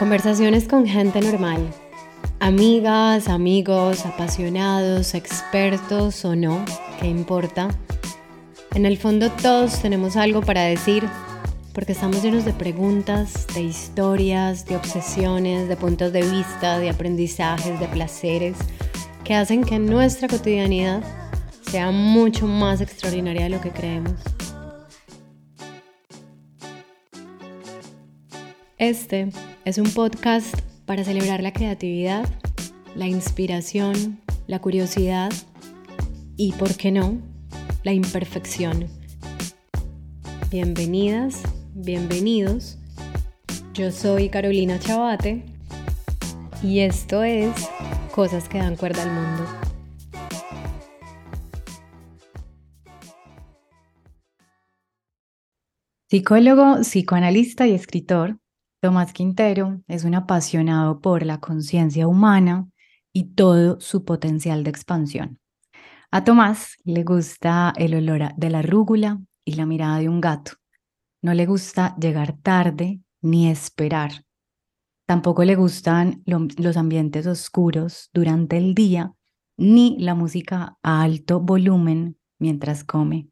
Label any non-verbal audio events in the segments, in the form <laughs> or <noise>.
Conversaciones con gente normal. Amigas, amigos, apasionados, expertos o no, ¿qué importa? En el fondo todos tenemos algo para decir porque estamos llenos de preguntas, de historias, de obsesiones, de puntos de vista, de aprendizajes, de placeres que hacen que nuestra cotidianidad sea mucho más extraordinaria de lo que creemos. Este es un podcast para celebrar la creatividad, la inspiración, la curiosidad y, ¿por qué no?, la imperfección. Bienvenidas, bienvenidos. Yo soy Carolina Chabate y esto es Cosas que dan cuerda al mundo. Psicólogo, psicoanalista y escritor, Tomás Quintero es un apasionado por la conciencia humana y todo su potencial de expansión. A Tomás le gusta el olor de la rúgula y la mirada de un gato. No le gusta llegar tarde ni esperar. Tampoco le gustan los ambientes oscuros durante el día ni la música a alto volumen mientras come.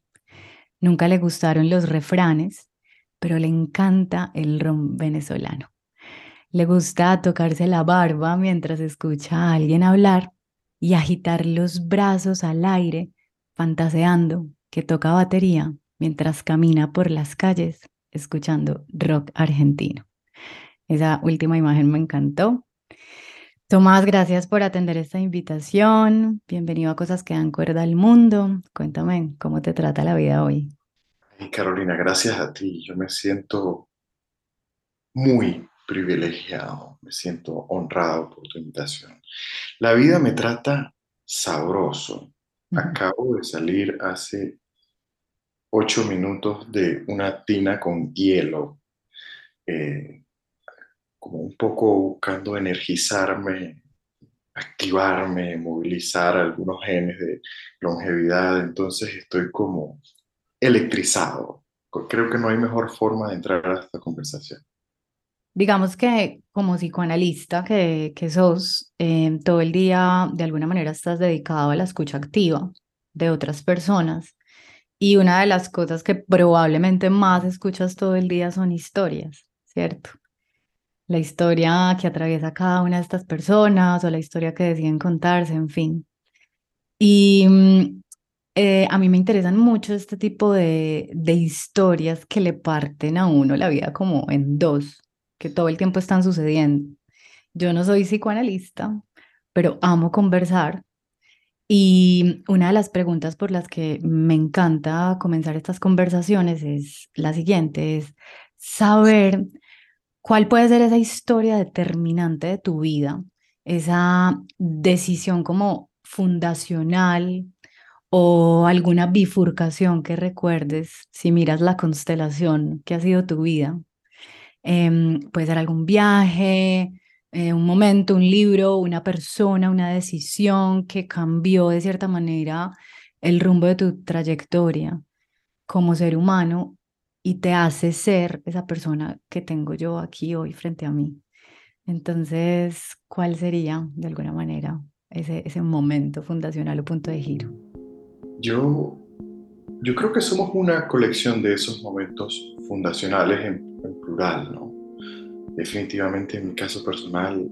Nunca le gustaron los refranes pero le encanta el ron venezolano. Le gusta tocarse la barba mientras escucha a alguien hablar y agitar los brazos al aire, fantaseando que toca batería mientras camina por las calles escuchando rock argentino. Esa última imagen me encantó. Tomás, gracias por atender esta invitación. Bienvenido a Cosas que dan cuerda al mundo. Cuéntame cómo te trata la vida hoy. Carolina, gracias a ti. Yo me siento muy privilegiado, me siento honrado por tu invitación. La vida me trata sabroso. Acabo de salir hace ocho minutos de una tina con hielo, eh, como un poco buscando energizarme, activarme, movilizar algunos genes de longevidad. Entonces estoy como electrizado. Creo que no hay mejor forma de entrar a esta conversación. Digamos que como psicoanalista que, que sos, em, todo el día de alguna manera estás dedicado a la escucha activa de otras personas. Y una de las cosas que probablemente más escuchas todo el día son historias, ¿cierto? La historia que atraviesa cada una de estas personas o la historia que deciden contarse, en fin. Y mm, eh, a mí me interesan mucho este tipo de, de historias que le parten a uno la vida como en dos, que todo el tiempo están sucediendo. Yo no soy psicoanalista, pero amo conversar. Y una de las preguntas por las que me encanta comenzar estas conversaciones es la siguiente, es saber cuál puede ser esa historia determinante de tu vida, esa decisión como fundacional o alguna bifurcación que recuerdes si miras la constelación que ha sido tu vida. Em, puede ser algún viaje, eh, un momento, un libro, una persona, una decisión que cambió de cierta manera el rumbo de tu trayectoria como ser humano y te hace ser esa persona que tengo yo aquí hoy frente a mí. Entonces, ¿cuál sería de alguna manera ese, ese momento fundacional o punto de giro? Yo, yo creo que somos una colección de esos momentos fundacionales en, plural, ¿no? Definitivamente en mi caso personal,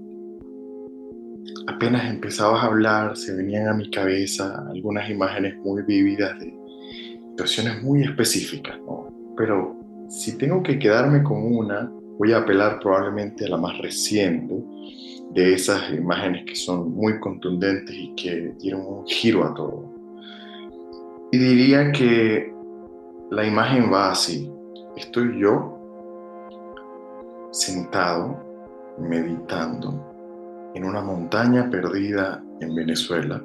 apenas empezabas a hablar, se venían a mi cabeza algunas imágenes muy vívidas de situaciones muy específicas, ¿no? Pero si tengo que quedarme con una, voy a apelar probablemente a la más reciente de esas imágenes que son muy contundentes y que dieron un giro a todo. Y diría que la imagen va así. Estoy yo sentado, meditando en una montaña perdida en Venezuela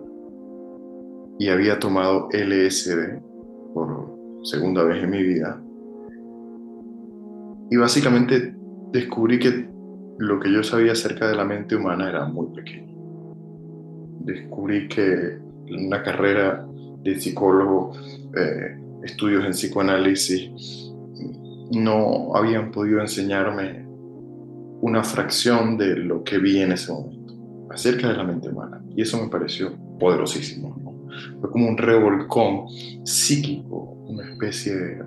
y había tomado LSD por segunda vez en mi vida. Y básicamente descubrí que lo que yo sabía acerca de la mente humana era muy pequeño. Descubrí que una carrera de psicólogo, eh, estudios en psicoanálisis, no habían podido enseñarme una fracción de lo que vi en ese momento, acerca de la mente humana. Y eso me pareció poderosísimo. Fue como un revolcón psíquico, una especie de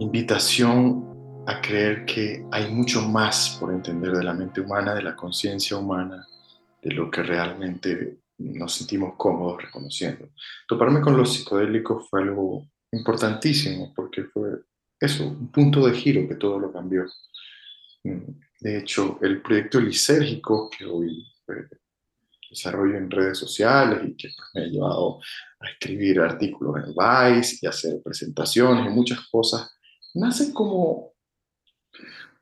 invitación a creer que hay mucho más por entender de la mente humana, de la conciencia humana, de lo que realmente nos sentimos cómodos reconociendo. Toparme con los psicodélicos fue algo importantísimo porque fue eso, un punto de giro que todo lo cambió. Mm, de hecho, el proyecto lisérgico que hoy eh, desarrollo en redes sociales y que pues, me ha llevado a escribir artículos en Vice y hacer presentaciones y muchas cosas, nace como,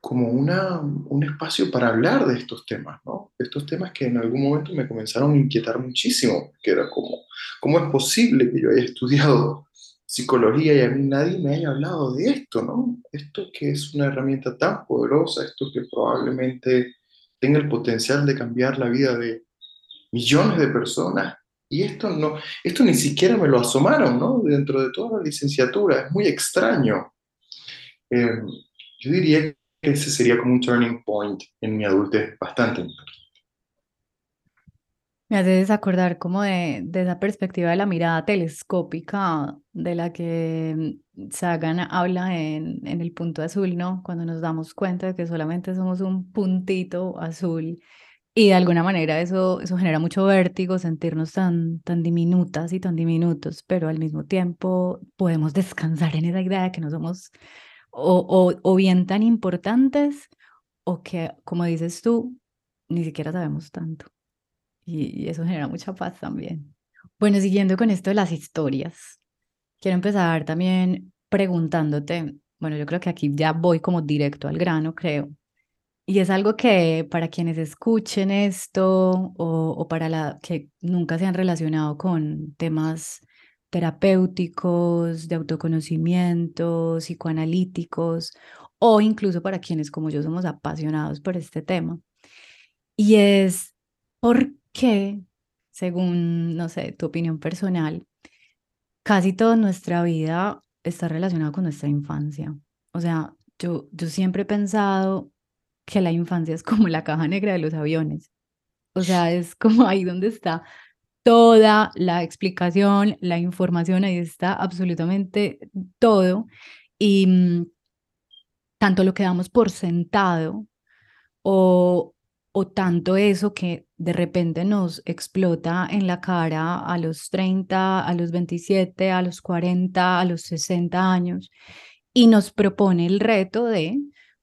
como una, un espacio para hablar de estos temas, ¿no? Estos temas que en algún momento me comenzaron a inquietar muchísimo, que era como, ¿cómo es posible que yo haya estudiado psicología y a mí nadie me haya hablado de esto, ¿no? Esto que es una herramienta tan poderosa, esto que probablemente tenga el potencial de cambiar la vida de millones de personas. Y esto, no, esto ni siquiera me lo asomaron, ¿no? Dentro de toda la licenciatura, es muy extraño. Eh, yo diría ese sería como un turning point en mi adultez bastante. Me haces acordar como de, de, esa perspectiva de la mirada telescópica de la que Sagan habla en, en el punto azul, ¿no? Cuando nos damos cuenta de que solamente somos un puntito azul y de alguna manera eso, eso genera mucho vértigo, sentirnos tan, tan diminutas y tan diminutos, pero al mismo tiempo podemos descansar en esa idea de que no somos o, o, o bien tan importantes o que, como dices tú, ni siquiera sabemos tanto y, eso genera mucha paz también. Bueno, siguiendo con esto de las historias, quiero empezar también preguntándote, bueno, yo creo que aquí ya voy como directo al grano, creo. Y es algo que para quienes escuchen esto o, o para la que nunca se han relacionado con temas terapéuticos, de autoconocimiento, psicoanalíticos, o incluso para quienes como yo somos apasionados por este tema. Y es, ¿por que, según, no sé, tu opinión personal, casi toda nuestra vida está relacionada con nuestra infancia. O sea, yo, yo siempre he pensado que la infancia es como la caja negra de los aviones. O sea, es como ahí donde está toda la explicación, la información, ahí está absolutamente todo. Y mm, tanto lo que damos por sentado o, o tanto eso que de repente nos explota en la cara a los 30, a los 27, a los 40, a los 60 años y nos propone el reto de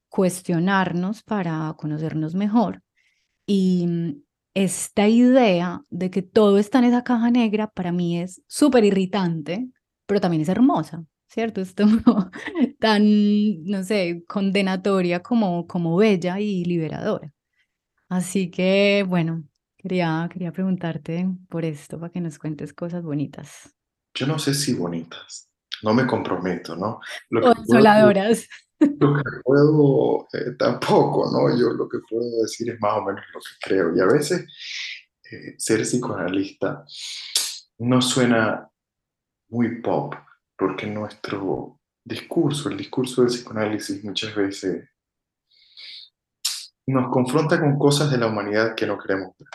cuestionarnos para conocernos mejor. Y mm, esta idea de que todo está en esa caja negra para mí es súper irritante, pero también es hermosa, ¿cierto? <laughs> Es tan, no sé, condenatoria como, como bella y liberadora. Así que, bueno, quería, quería preguntarte por esto, para que nos cuentes cosas bonitas. Yo no sé si bonitas, no me comprometo, ¿no? Lo Consoladoras. Lo que puedo, eh, tampoco, ¿no? Yo lo que puedo decir es más o menos lo que creo. Y a veces eh, ser psicoanalista no suena muy pop, porque nuestro discurso, el discurso del psicoanálisis muchas veces nos confronta con cosas de la humanidad que no queremos ver.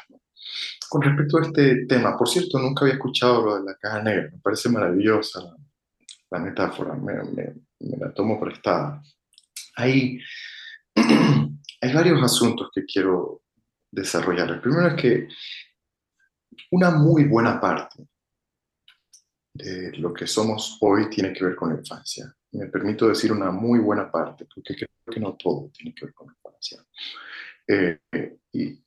Con respecto a este tema, por cierto, nunca había escuchado lo de la caja negra, me parece maravillosa la, metáfora, me, la tomo prestada. Hay, <clears throat> hay varios asuntos que quiero desarrollar. El primero es que una muy buena parte de lo que somos hoy tiene que ver con la infancia. Me permito decir una muy buena parte, porque creo que no todo tiene que ver con la infancia. Eh, y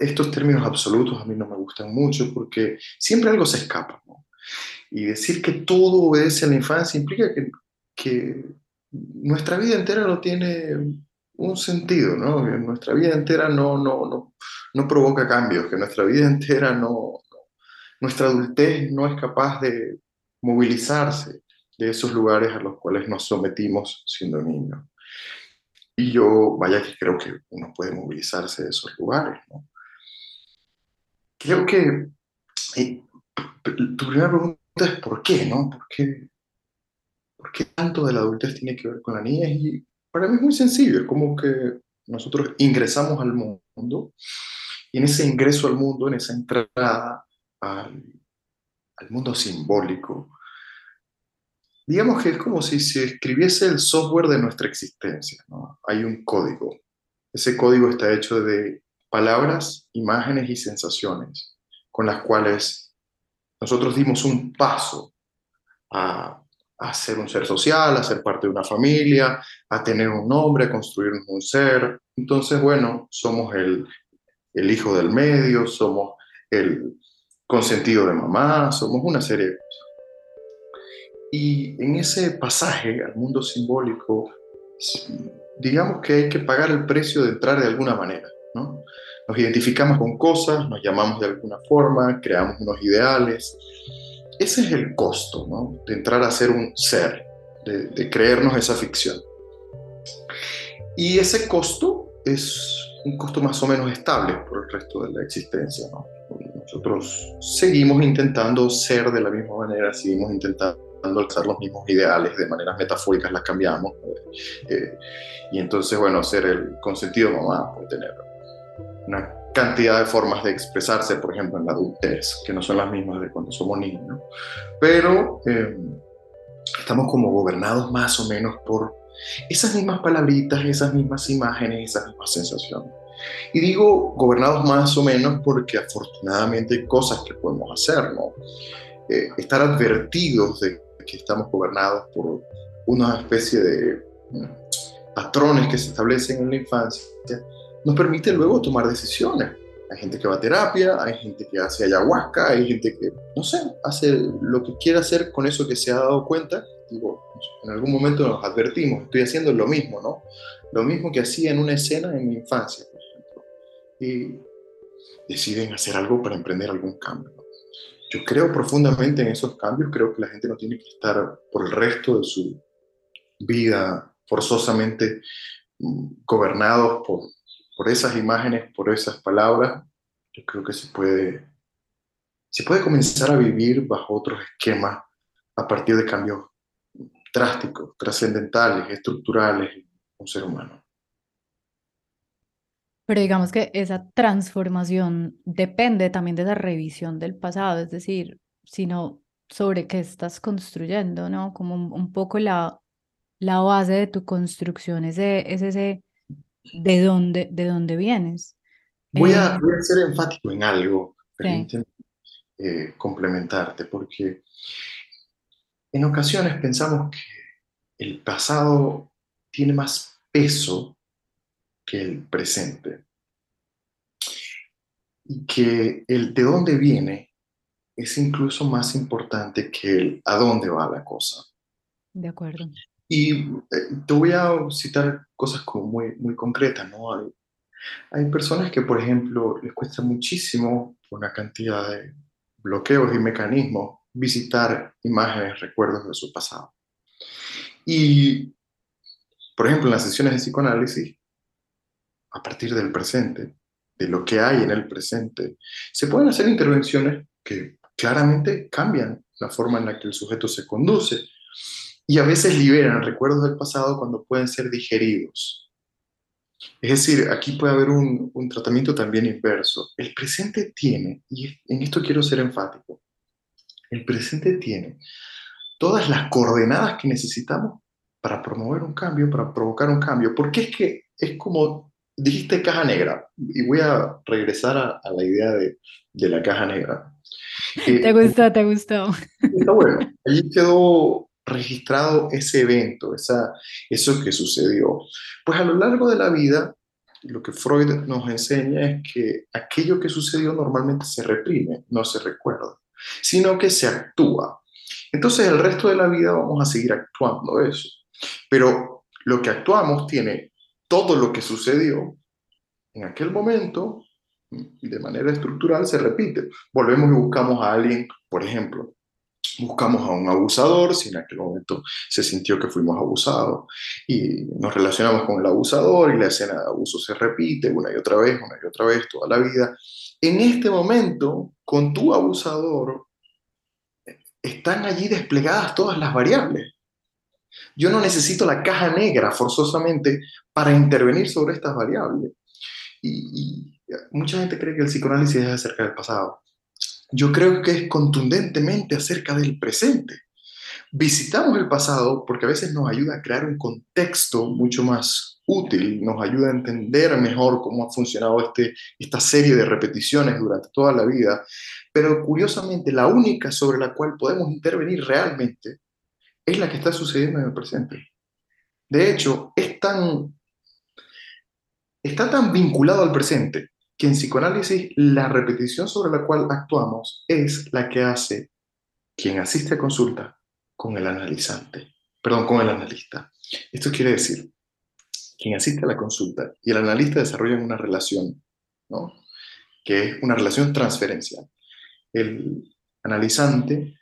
estos términos absolutos a mí no me gustan mucho porque siempre algo se escapa. Y decir que todo obedece a la infancia implica que, que nuestra vida entera no tiene un sentido, ¿no? Nuestra vida entera no, no, no, no provoca cambios, que nuestra vida entera no, nuestra adultez no es capaz de movilizarse de esos lugares a los cuales nos sometimos siendo niños. Y yo, vaya que creo que uno puede movilizarse de esos lugares. Creo que tu primera pregunta es ¿por qué, no? ¿Por qué, ¿Por qué tanto de la adultez tiene que ver con la niña? Y para mí es muy sencillo, es como que Nosotros ingresamos al mundo y en ese ingreso al mundo, en esa entrada al, al mundo simbólico, digamos que es como si se escribiese el software de nuestra existencia. ¿no? Hay un código. Ese código está hecho de palabras, imágenes y sensaciones con las cuales nosotros dimos un paso a, a ser un ser social, a ser parte de una familia, a tener un nombre, a construirnos un ser. Entonces, bueno, somos el, el hijo del medio, somos el consentido de mamá, somos una serie. Y en ese pasaje al mundo simbólico, digamos que hay que pagar el precio de entrar de alguna manera. ¿no? Nos identificamos con cosas, nos llamamos de alguna forma, creamos unos ideales. Ese es el costo ¿no? de entrar a ser un ser, de, de creernos esa ficción. Y ese costo es un costo más o menos estable por el resto de la existencia. ¿no? Nosotros seguimos intentando ser de la misma manera, seguimos intentando alzar los mismos ideales, de maneras metafóricas las cambiamos. Eh, y entonces, bueno, ser el consentido mamá puede tener una cantidad de formas de expresarse, por ejemplo, en la adultez, que no son las mismas de cuando somos niños. Pero eh, estamos como gobernados más o menos por esas mismas palabritas, esas mismas imágenes, esas mismas sensaciones. Y digo gobernados más o menos porque afortunadamente hay cosas que podemos hacer, ¿no? Eh, estar advertidos de que estamos gobernados por una especie de mm, patrones que se establecen en la infancia, nos permite luego tomar decisiones. Hay gente que va a terapia, hay gente que hace ayahuasca, hay gente que, no sé, hace lo que quiera hacer con eso que se ha dado cuenta. Digo, en algún momento nos advertimos, estoy haciendo lo mismo, ¿no? Lo mismo que hacía en una escena en mi infancia, por ejemplo. Y deciden hacer algo para emprender algún cambio. Yo creo profundamente en esos cambios, creo que la gente no tiene que estar por el resto de su vida forzosamente mm, gobernados por, por esas imágenes, por esas palabras. Yo creo que se puede, se puede comenzar a vivir bajo otros esquemas a partir de cambios drásticos, trascendentales, estructurales un ser humano. Pero digamos que esa transformación depende también de esa revisión del pasado, es decir, sino sobre qué estás construyendo, ¿no? Como un, poco la, la base de tu construcción, ese, es ese de dónde, de dónde vienes. Voy a, eh, ser enfático en algo, permíteme eh, complementarte, porque en ocasiones pensamos que el pasado tiene más peso que el presente. Y que el de dónde viene es incluso más importante que el a dónde va la cosa. De acuerdo. Y eh, te voy a citar cosas como muy, muy concretas, ¿no? Hay, hay personas que, por ejemplo, les cuesta muchísimo, por una cantidad de bloqueos y mecanismos, visitar imágenes, recuerdos de su pasado. Y, por ejemplo, en las sesiones de psicoanálisis, a partir del presente, de lo que hay en el presente, se pueden hacer intervenciones que claramente cambian la forma en la que el sujeto se conduce y a veces liberan recuerdos del pasado cuando pueden ser digeridos. Es decir, aquí puede haber un, un tratamiento también inverso. El presente tiene, y en esto quiero ser enfático, el presente tiene todas las coordenadas que necesitamos para promover un cambio, para provocar un cambio, porque es que es como dijiste caja negra y voy a regresar a, la idea de, de, la caja negra. <laughs> te gustó, te gustó. Está bueno. Allí quedó registrado ese evento, esa, eso que sucedió. Pues a lo largo de la vida, lo que Freud nos enseña es que aquello que sucedió normalmente se reprime, no se recuerda, sino que se actúa. Entonces el resto de la vida vamos a seguir actuando eso. Pero lo que actuamos tiene todo lo que sucedió en aquel momento, de manera estructural, se repite. Volvemos y buscamos a alguien, por ejemplo, buscamos a un abusador, si en aquel momento se sintió que fuimos abusados, y nos relacionamos con el abusador y la escena de abuso se repite una y otra vez, una y otra vez, toda la vida. En este momento, con tu abusador, están allí desplegadas todas las variables. Yo no necesito la caja negra forzosamente para intervenir sobre estas variables. Y, mucha gente cree que el psicoanálisis es acerca del pasado. Yo creo que es contundentemente acerca del presente. Visitamos el pasado porque a veces nos ayuda a crear un contexto mucho más útil, nos ayuda a entender mejor cómo ha funcionado este, esta serie de repeticiones durante toda la vida, pero curiosamente la única sobre la cual podemos intervenir realmente es la que está sucediendo en el presente. De hecho, es tan, está tan vinculado al presente que en psicoanálisis la repetición sobre la cual actuamos es la que hace quien asiste a consulta con el analizante, perdón, con el analista. Esto quiere decir, quien asiste a la consulta y el analista desarrollan una relación, ¿no? que es una relación transferencial. El analizante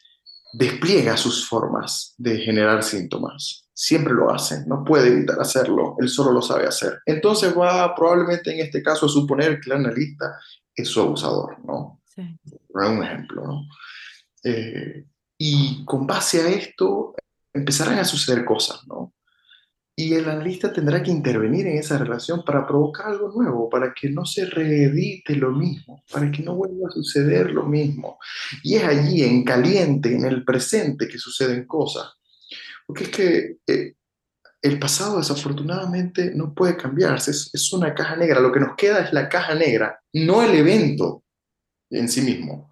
despliega sus formas de generar síntomas. Siempre lo hace, no puede evitar hacerlo, él solo lo sabe hacer. Entonces va probablemente en este caso a suponer que el analista es su abusador, ¿no? Sí. Un ejemplo, ¿no? Eh, y con base a esto empezarán a suceder cosas, ¿no? Y el analista tendrá que intervenir en esa relación para provocar algo nuevo, para que no se reedite lo mismo, para que no vuelva a suceder lo mismo. Y es allí, en caliente, en el presente, que suceden cosas. Porque es que eh, el pasado desafortunadamente no puede cambiarse, es, es una caja negra. Lo que nos queda es la caja negra, no el evento en sí mismo.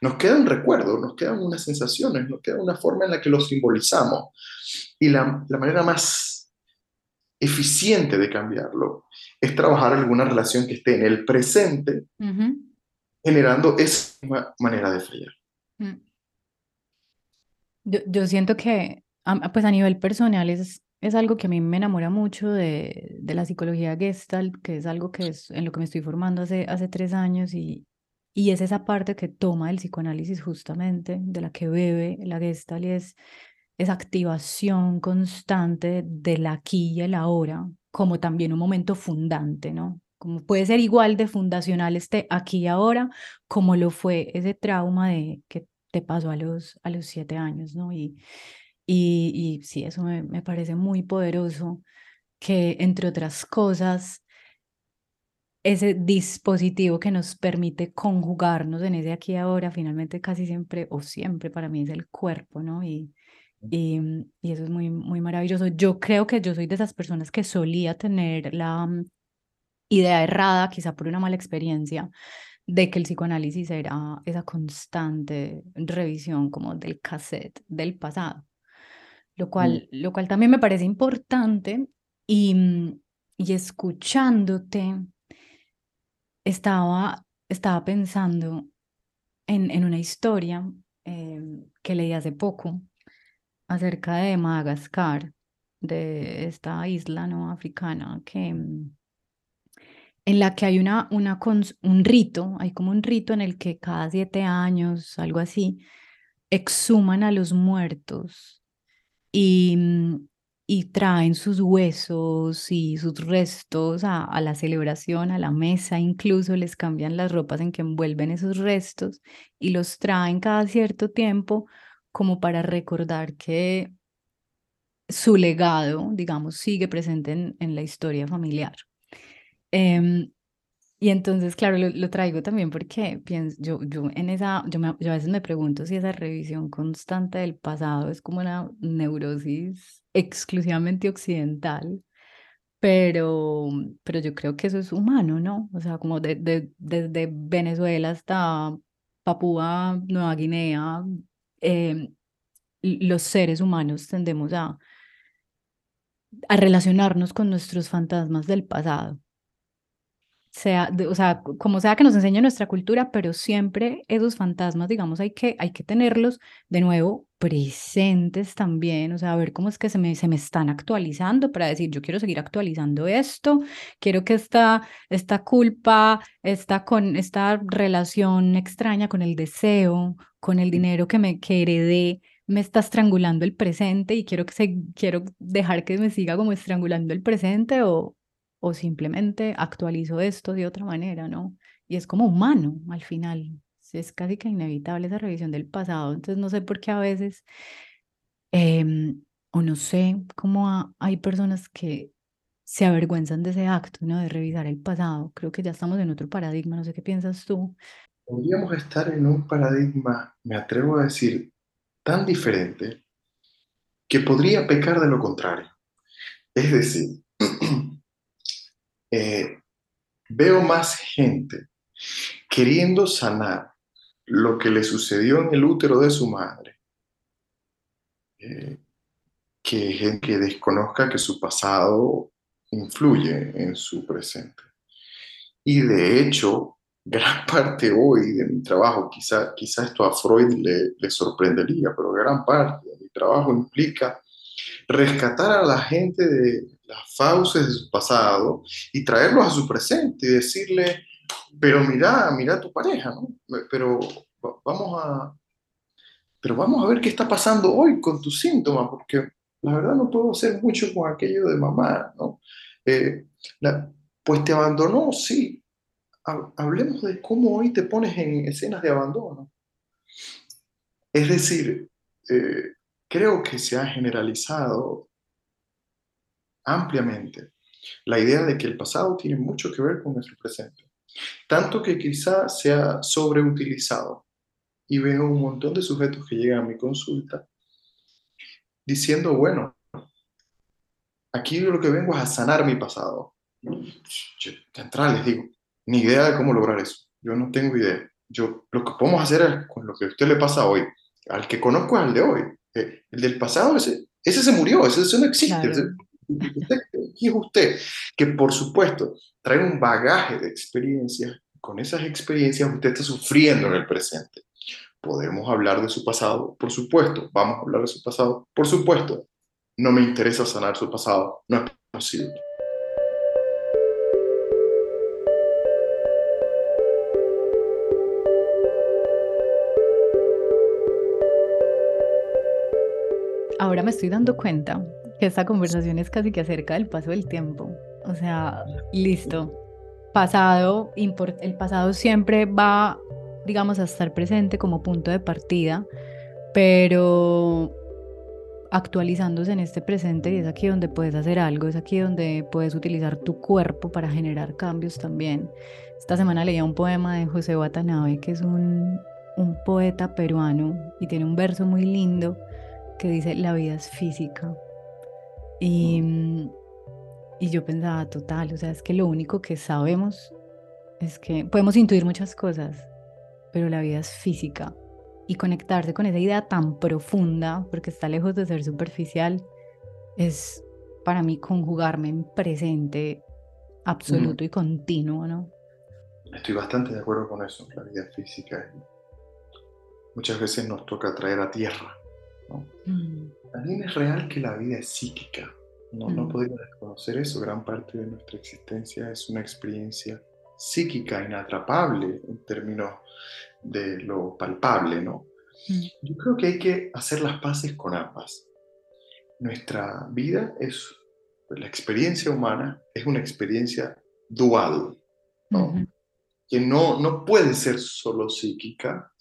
Nos queda un recuerdo, nos quedan unas sensaciones, nos queda una forma en la que lo simbolizamos. Y la, la manera más eficiente de cambiarlo es trabajar alguna relación que esté en el presente, generando esa manera de fallar. Mm. Yo, yo, siento que, pues a nivel personal, es, es algo que a mí me enamora mucho de, de, la psicología Gestalt, que es algo que es en lo que me estoy formando hace, hace tres años y, y es esa parte que toma el psicoanálisis justamente, de la que bebe la Gestalt y es esa activación constante del aquí y el ahora, como también un momento fundante, ¿no? Como puede ser igual de fundacional este aquí y ahora, como lo fue ese trauma de que te pasó a los, a los siete años, ¿no? Y, y, y sí, eso me, me parece muy poderoso, que entre otras cosas, ese dispositivo que nos permite conjugarnos en ese aquí y ahora, finalmente casi siempre o siempre para mí es el cuerpo, ¿no? Y, y, mm, y, eso es muy, muy maravilloso. Yo creo que yo soy de esas personas que solía tener la mm, idea errada, quizá por una mala experiencia, de que el psicoanálisis era esa constante revisión como del cassette del pasado, lo mm. cual, lo cual también me parece importante y, y escuchándote estaba, estaba pensando en, en una historia eh, que leí hace poco acerca de Madagascar, de esta isla no africana que mm, en la que hay una, una un rito, hay como un rito en el que cada siete años, algo así, exhuman a los muertos y, mm, y traen sus huesos y sus restos a, a, la celebración, a la mesa, incluso les cambian las ropas en que envuelven esos restos y los traen cada cierto tiempo como para recordar que su legado, digamos, sigue presente en, la historia familiar. Em, y entonces, claro, lo, traigo también porque pienso, yo, yo en esa, yo, a veces me pregunto si esa revisión constante del pasado es como una neurosis exclusivamente occidental, pero, pero yo creo que eso es humano, ¿no? O sea, como de, desde Venezuela hasta Papúa Nueva Guinea, Em, los seres humanos tendemos a, a relacionarnos con nuestros fantasmas del pasado. Sea, o sea, como sea que nos enseñe nuestra cultura, pero siempre esos fantasmas, digamos, hay que, hay que tenerlos de nuevo presentes también, o sea, a ver cómo es que se me, se me están actualizando para decir, yo quiero seguir actualizando esto, quiero que esta, esta culpa, esta, con, esta relación extraña con el deseo con el dinero que me que heredé me está estrangulando el presente y quiero que se quiero dejar que me siga como estrangulando el presente o o simplemente actualizo esto de otra manera, ¿no? Y es como humano al final. Es casi que inevitable esa revisión del pasado. Entonces no sé por qué a veces em, o no sé cómo hay personas que se avergüenzan de ese acto, ¿no? De revisar el pasado. Creo que ya estamos en otro paradigma, no sé qué piensas tú. Podríamos estar en un paradigma, me atrevo a decir, tan diferente que podría pecar de lo contrario. Es decir, eh, veo más gente queriendo sanar lo que le sucedió en el útero de su madre, eh, que gente que desconozca que su pasado influye en su presente. Y de hecho, gran <laughs> parte hoy de mi trabajo, quizá, quizá esto a Freud le, le sorprendería, pero gran parte de mi trabajo implica rescatar a la gente de las fauces de su pasado y traerlos a su presente y decirle, pero mira, mira a tu pareja, ¿no? Pero vamos a, pero vamos a ver qué está pasando hoy con tus síntomas, porque la verdad no puedo hacer mucho con aquello de mamá, ¿no? Eh, pues te abandonó, sí. Hablemos de cómo hoy te pones en escenas de abandono. Es decir, eh, creo que se ha generalizado ampliamente la idea de que el pasado tiene mucho que ver con nuestro presente. Tanto que quizá se ha sobreutilizado. Y veo un montón de sujetos que llegan a mi consulta diciendo, bueno, aquí lo que vengo es a sanar mi pasado. De entrada les digo, ni idea de cómo lograr eso. Yo no tengo idea. Yo, lo que podemos hacer es con lo que a usted le pasa hoy. Al que conozco es al de hoy. Eh, el del pasado, ese, ese se murió, ese, no existe. Usted, es usted? Que por supuesto trae un bagaje de experiencias. Con esas experiencias usted está sufriendo en el presente. Podemos hablar de su pasado, por supuesto. Vamos a hablar de su pasado, por supuesto. No me interesa sanar su pasado, no es posible. Ahora me estoy dando cuenta esta conversación es casi que acerca del paso del tiempo. O sea, listo. Pasado, el pasado siempre va digamos, a estar presente como punto de partida, pero actualizándose en este presente y es aquí donde puedes hacer algo, es aquí donde puedes utilizar tu cuerpo para generar cambios también. Esta semana leía un poema de José Watanabe, que es un, un poeta peruano y tiene un verso muy lindo que dice, la vida es física. Y, y yo pensaba, total, o sea, es que lo único que sabemos es que podemos intuir muchas cosas, pero la vida es física. Y conectarse con esa idea tan profunda, porque está lejos de ser superficial, es para mí conjugarme en presente absoluto y continuo, ¿no? Estoy bastante de acuerdo con eso, la vida física. Muchas veces nos toca traer a tierra. ¿No? Mm. También es real que la vida es psíquica. No, no mm. podemos desconocer eso. Gran parte de nuestra existencia es una experiencia psíquica, inatrapable en términos de lo palpable, ¿no? Mm. Yo creo que hay que hacer las paces con ambas. Nuestra vida es, la experiencia humana es una experiencia dual, ¿no? Que no, no puede ser solo psíquica,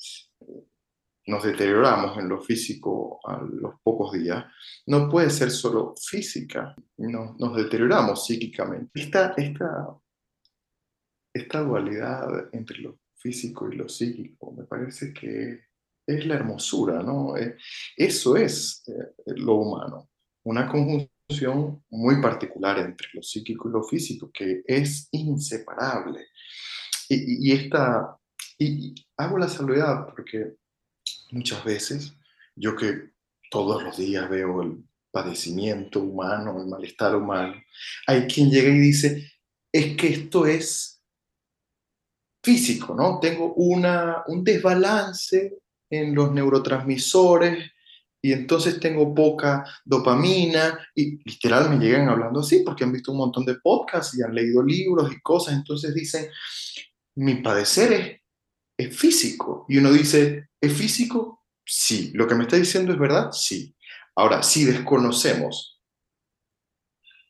nos deterioramos en lo físico a los pocos días, no puede ser solo física, no, nos deterioramos psíquicamente. Esta, esta esta dualidad entre lo físico y lo psíquico, me parece que es la hermosura, ¿no? Eh, eso es eh, lo humano, una conjunción muy particular entre lo psíquico y lo físico, que es inseparable. Y, esta, y hago la salvedad porque muchas veces, yo que todos los días veo el padecimiento humano, el malestar humano, hay quien llega y dice, es que esto es físico, ¿no? Tengo una, un desbalance en los neurotransmisores y entonces tengo poca dopamina y literal me llegan hablando así porque han visto un montón de podcasts y han leído libros y cosas, entonces dicen, mi padecer es, es físico. Y uno dice, ¿es físico? Sí. ¿Lo que me está diciendo es verdad? Sí. Ahora, si desconocemos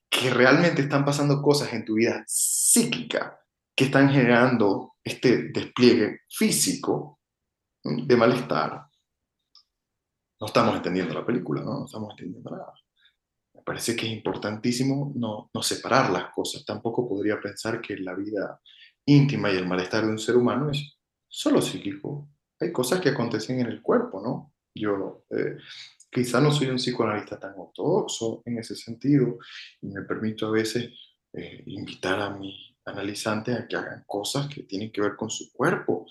que realmente están pasando cosas en tu vida psíquica que están generando este despliegue físico de malestar, no estamos entendiendo la película, no, no estamos entendiendo nada. me parece que es importantísimo no, no separar las cosas. Tampoco podría pensar que la vida íntima y el malestar de un ser humano es solo psíquico. Hay cosas que acontecen en el cuerpo, ¿no? Yo eh, quizá no soy un psicoanalista tan ortodoxo en ese sentido y me permito a veces eh, invitar a mis analizantes a que hagan cosas que tienen que ver con su cuerpo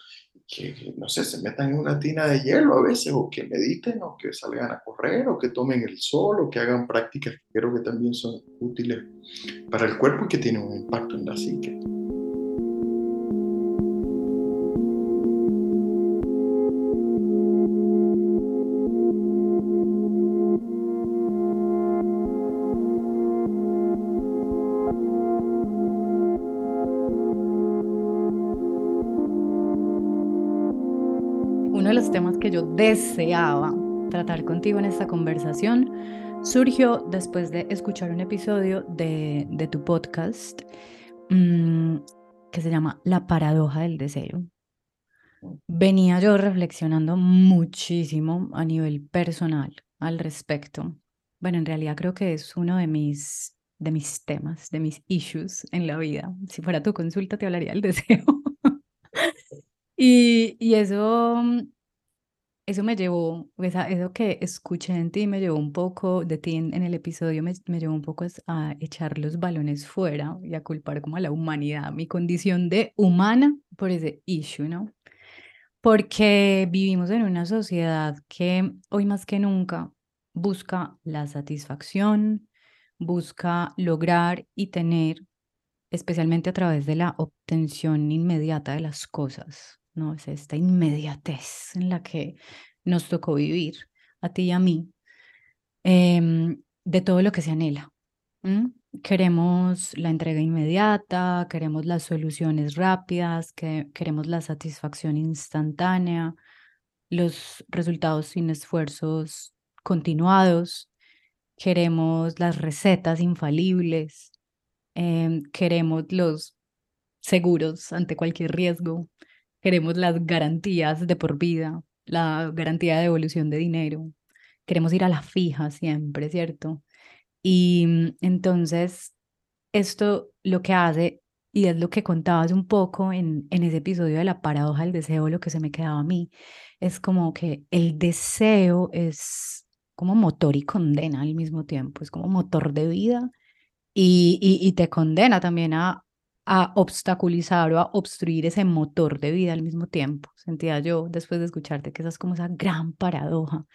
que, no sé, se metan en una tina de hielo a veces, o que mediten, o que salgan a correr, o que tomen el sol, o que hagan prácticas que creo que también son útiles para el cuerpo y que tienen un impacto en la psique. Yo deseaba tratar contigo en esta conversación surgió después de escuchar un episodio de, de tu podcast mm, que se llama La paradoja del deseo. Venía yo reflexionando muchísimo a nivel personal al respecto. Bueno, en realidad creo que es uno de mis, de mis temas, de mis issues en la vida. Si fuera tu consulta, te hablaría del <laughs> deseo. y, y eso eso me llevó, eso que escuché en ti me llevó un poco, de ti en, el episodio me, me, llevó un poco a echar los balones fuera y a culpar como a la humanidad, mi condición de humana por ese issue, ¿no? Porque vivimos en una sociedad que hoy más que nunca busca la satisfacción, busca lograr y tener, especialmente a través de la obtención inmediata de las cosas, Es esta inmediatez en la que nos tocó vivir, a ti y a mí, em, de todo lo que se anhela. Queremos la entrega inmediata, queremos las soluciones rápidas, que, queremos la satisfacción instantánea, los resultados sin esfuerzos continuados, queremos las recetas infalibles, em, queremos los seguros ante cualquier riesgo, Queremos las garantías de por vida, la garantía de devolución de dinero. Queremos ir a la fija siempre, ¿cierto? Y mm, entonces, esto lo que hace, y es lo que contabas un poco en, en ese episodio de la paradoja del deseo, lo que se me quedaba a mí, es como que el deseo es como motor y condena al mismo tiempo, es como motor de vida y, y, y te condena también a, a obstaculizar o a obstruir ese motor de vida al mismo tiempo. Sentía yo después de escucharte que esa es como esa gran paradoja.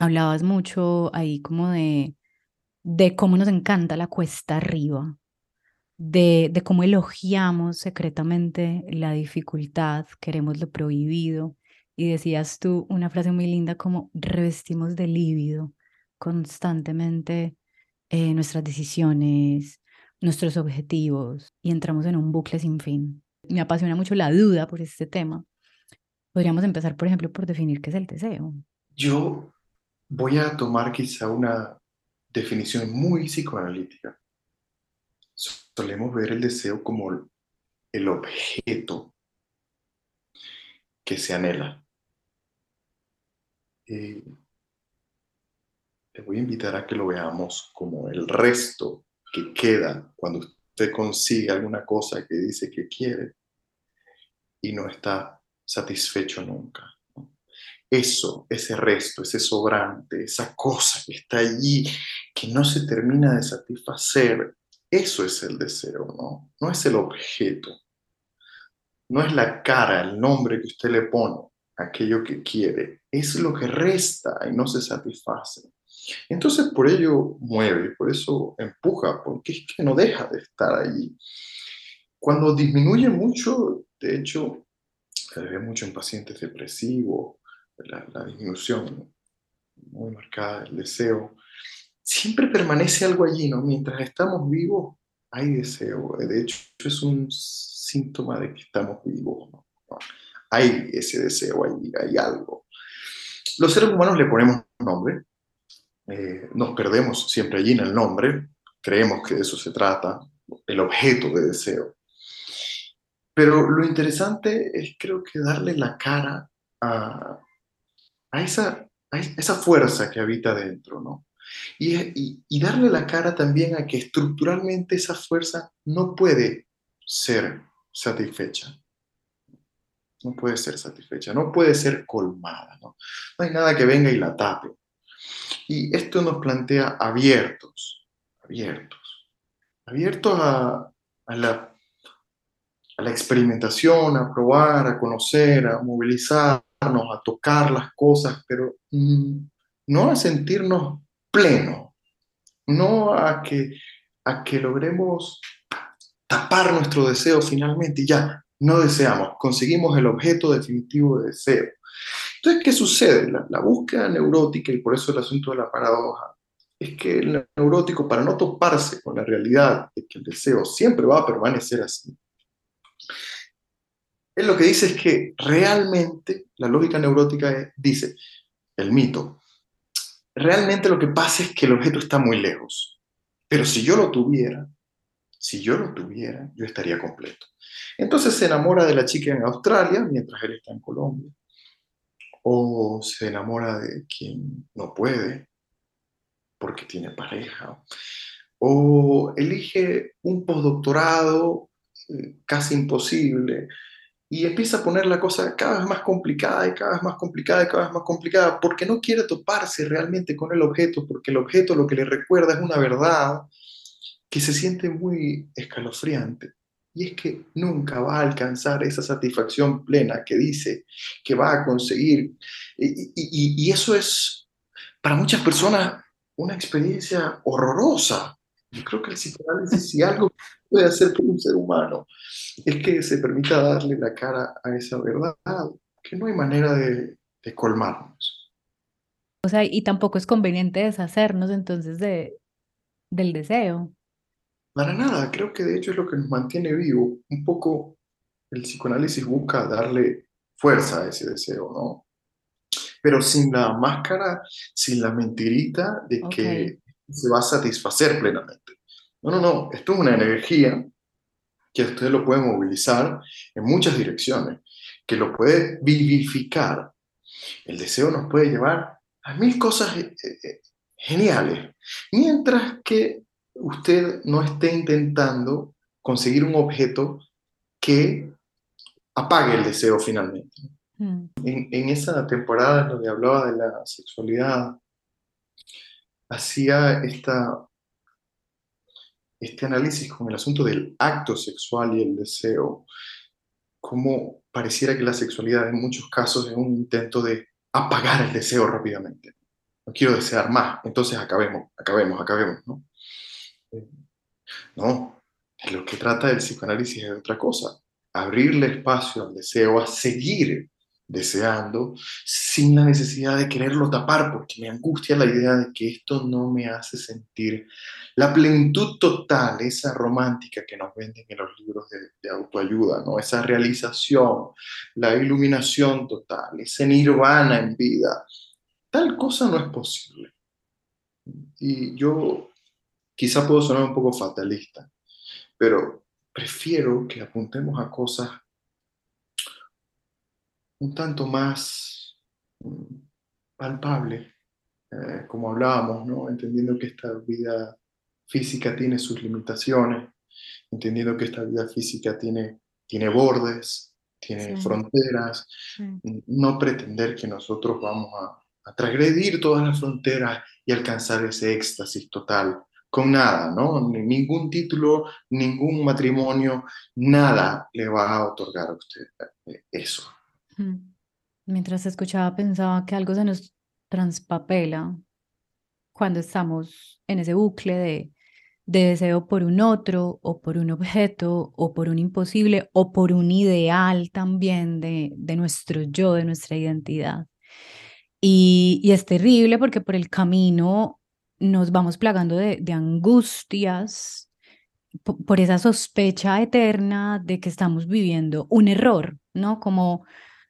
Hablabas mucho ahí como de, de cómo nos encanta la cuesta arriba, de, de cómo elogiamos secretamente la dificultad, queremos lo prohibido. Y decías tú una frase muy linda como revestimos de lívido constantemente eh, nuestras decisiones, nuestros objetivos y entramos en un bucle sin fin. Me apasiona mucho la duda por este tema. Podríamos empezar, por ejemplo, por definir qué es el deseo. Yo voy a tomar quizá una definición muy psicoanalítica. Solemos ver el deseo como el objeto que se anhela. Eh, te voy a invitar a que lo veamos como el resto que queda cuando usted consigue alguna cosa que dice que quiere y no está satisfecho nunca. Eso, ese resto, ese sobrante, esa cosa que está allí, que no se termina de satisfacer, eso es el deseo, ¿no? No es el objeto, no es la cara, el nombre que usted le pone aquello que quiere, es lo que resta y no se satisface. Entonces por ello mueve, por eso empuja, porque es que no deja de estar allí. Cuando disminuye mucho, de hecho, se ve mucho en pacientes depresivos, la, disminución muy marcada del deseo, siempre permanece algo allí, ¿no? Mientras estamos vivos, hay deseo. De hecho, es un síntoma de que estamos vivos. Hay ese deseo allí, hay algo. Los seres humanos le ponemos nombre, eh, nos perdemos siempre allí en el nombre, creemos que de eso se trata, el objeto de deseo. Pero lo interesante es creo que darle la cara a, a, esa, esa fuerza que habita dentro, ¿no? Y, y, darle la cara también a que estructuralmente esa fuerza no puede ser satisfecha. No puede ser satisfecha, no puede ser colmada. No, no hay nada que venga y la tape. Y esto nos plantea abiertos, abiertos, abiertos a, la experimentación, a probar, a conocer, a movilizarnos, a tocar las cosas, pero mm, no a sentirnos plenos, no a que, a que logremos tapar nuestro deseo finalmente y ya, no deseamos, conseguimos el objeto definitivo de deseo. Entonces, ¿qué sucede? La, la, búsqueda neurótica, y por eso el asunto de la paradoja, es que el neurótico, para no toparse con la realidad de que el deseo siempre va a permanecer así, él lo que dice es que realmente la lógica neurótica dice, el mito, realmente lo que pasa es que el objeto está muy lejos, pero si yo lo tuviera, si yo lo tuviera, yo estaría completo. Entonces se enamora de la chica en Australia mientras él está en Colombia, o se enamora de quien no puede porque tiene pareja, o elige un postdoctorado eh, casi imposible, y empieza a poner la cosa cada vez más complicada y cada vez más complicada y cada vez más complicada, porque no quiere toparse realmente con el objeto, porque el objeto lo que le recuerda es una verdad que se siente muy escalofriante. Y es que nunca va a alcanzar esa satisfacción plena que dice que va a conseguir. Y, y eso es para muchas personas una experiencia horrorosa. Yo creo que el psicoanálisis, si algo puede hacer por un ser humano, es que se permita darle la cara a esa verdad, que no hay manera de, colmarnos. O sea, y tampoco es conveniente deshacernos entonces de, del deseo. Para nada, creo que de hecho es lo que nos mantiene vivo. Un poco el psicoanálisis busca darle fuerza a ese deseo, ¿no? Pero sin la máscara, sin la mentirita de que se va a satisfacer plenamente. No, no, no, esto es una energía que usted lo puede movilizar en muchas direcciones, que lo puede vivificar. El deseo nos puede llevar a mil cosas eh, eh, geniales, mientras que usted no esté intentando conseguir un objeto que apague el deseo finalmente. Mm. En, en, esa temporada en donde hablaba de la sexualidad, hacía esta este análisis con el asunto del acto sexual y el deseo, como pareciera que la sexualidad en muchos casos es un intento de apagar el deseo rápidamente. No quiero desear más, entonces acabemos, acabemos, acabemos, ¿no? No, lo que trata el psicoanálisis es de otra cosa, abrirle espacio al deseo a seguir deseando sin la necesidad de quererlo tapar, porque me angustia la idea de que esto no me hace sentir la plenitud total, esa romántica que nos venden en los libros de, autoayuda, ¿no? esa realización, la iluminación total, ese nirvana en vida. Tal cosa no es posible. Y yo quizá puedo sonar un poco fatalista, pero prefiero que apuntemos a cosas un tanto más mm, palpable, eh, como hablábamos, ¿no? entendiendo que esta vida física tiene sus limitaciones, entendiendo que esta vida física tiene, tiene bordes, tiene fronteras, no pretender que nosotros vamos a, a transgredir todas las fronteras y alcanzar ese éxtasis total con nada, ¿no? Ningún título, ningún matrimonio, nada le va a otorgar a usted eh, eso. Mientras escuchaba pensaba que algo se nos transpapela cuando estamos en ese bucle de, de deseo por un otro o por un objeto o por un imposible o por un ideal también de, de nuestro yo, de nuestra identidad. Y, es terrible porque por el camino nos vamos plagando de, de angustias por esa sospecha eterna de que estamos viviendo un error, ¿no? Como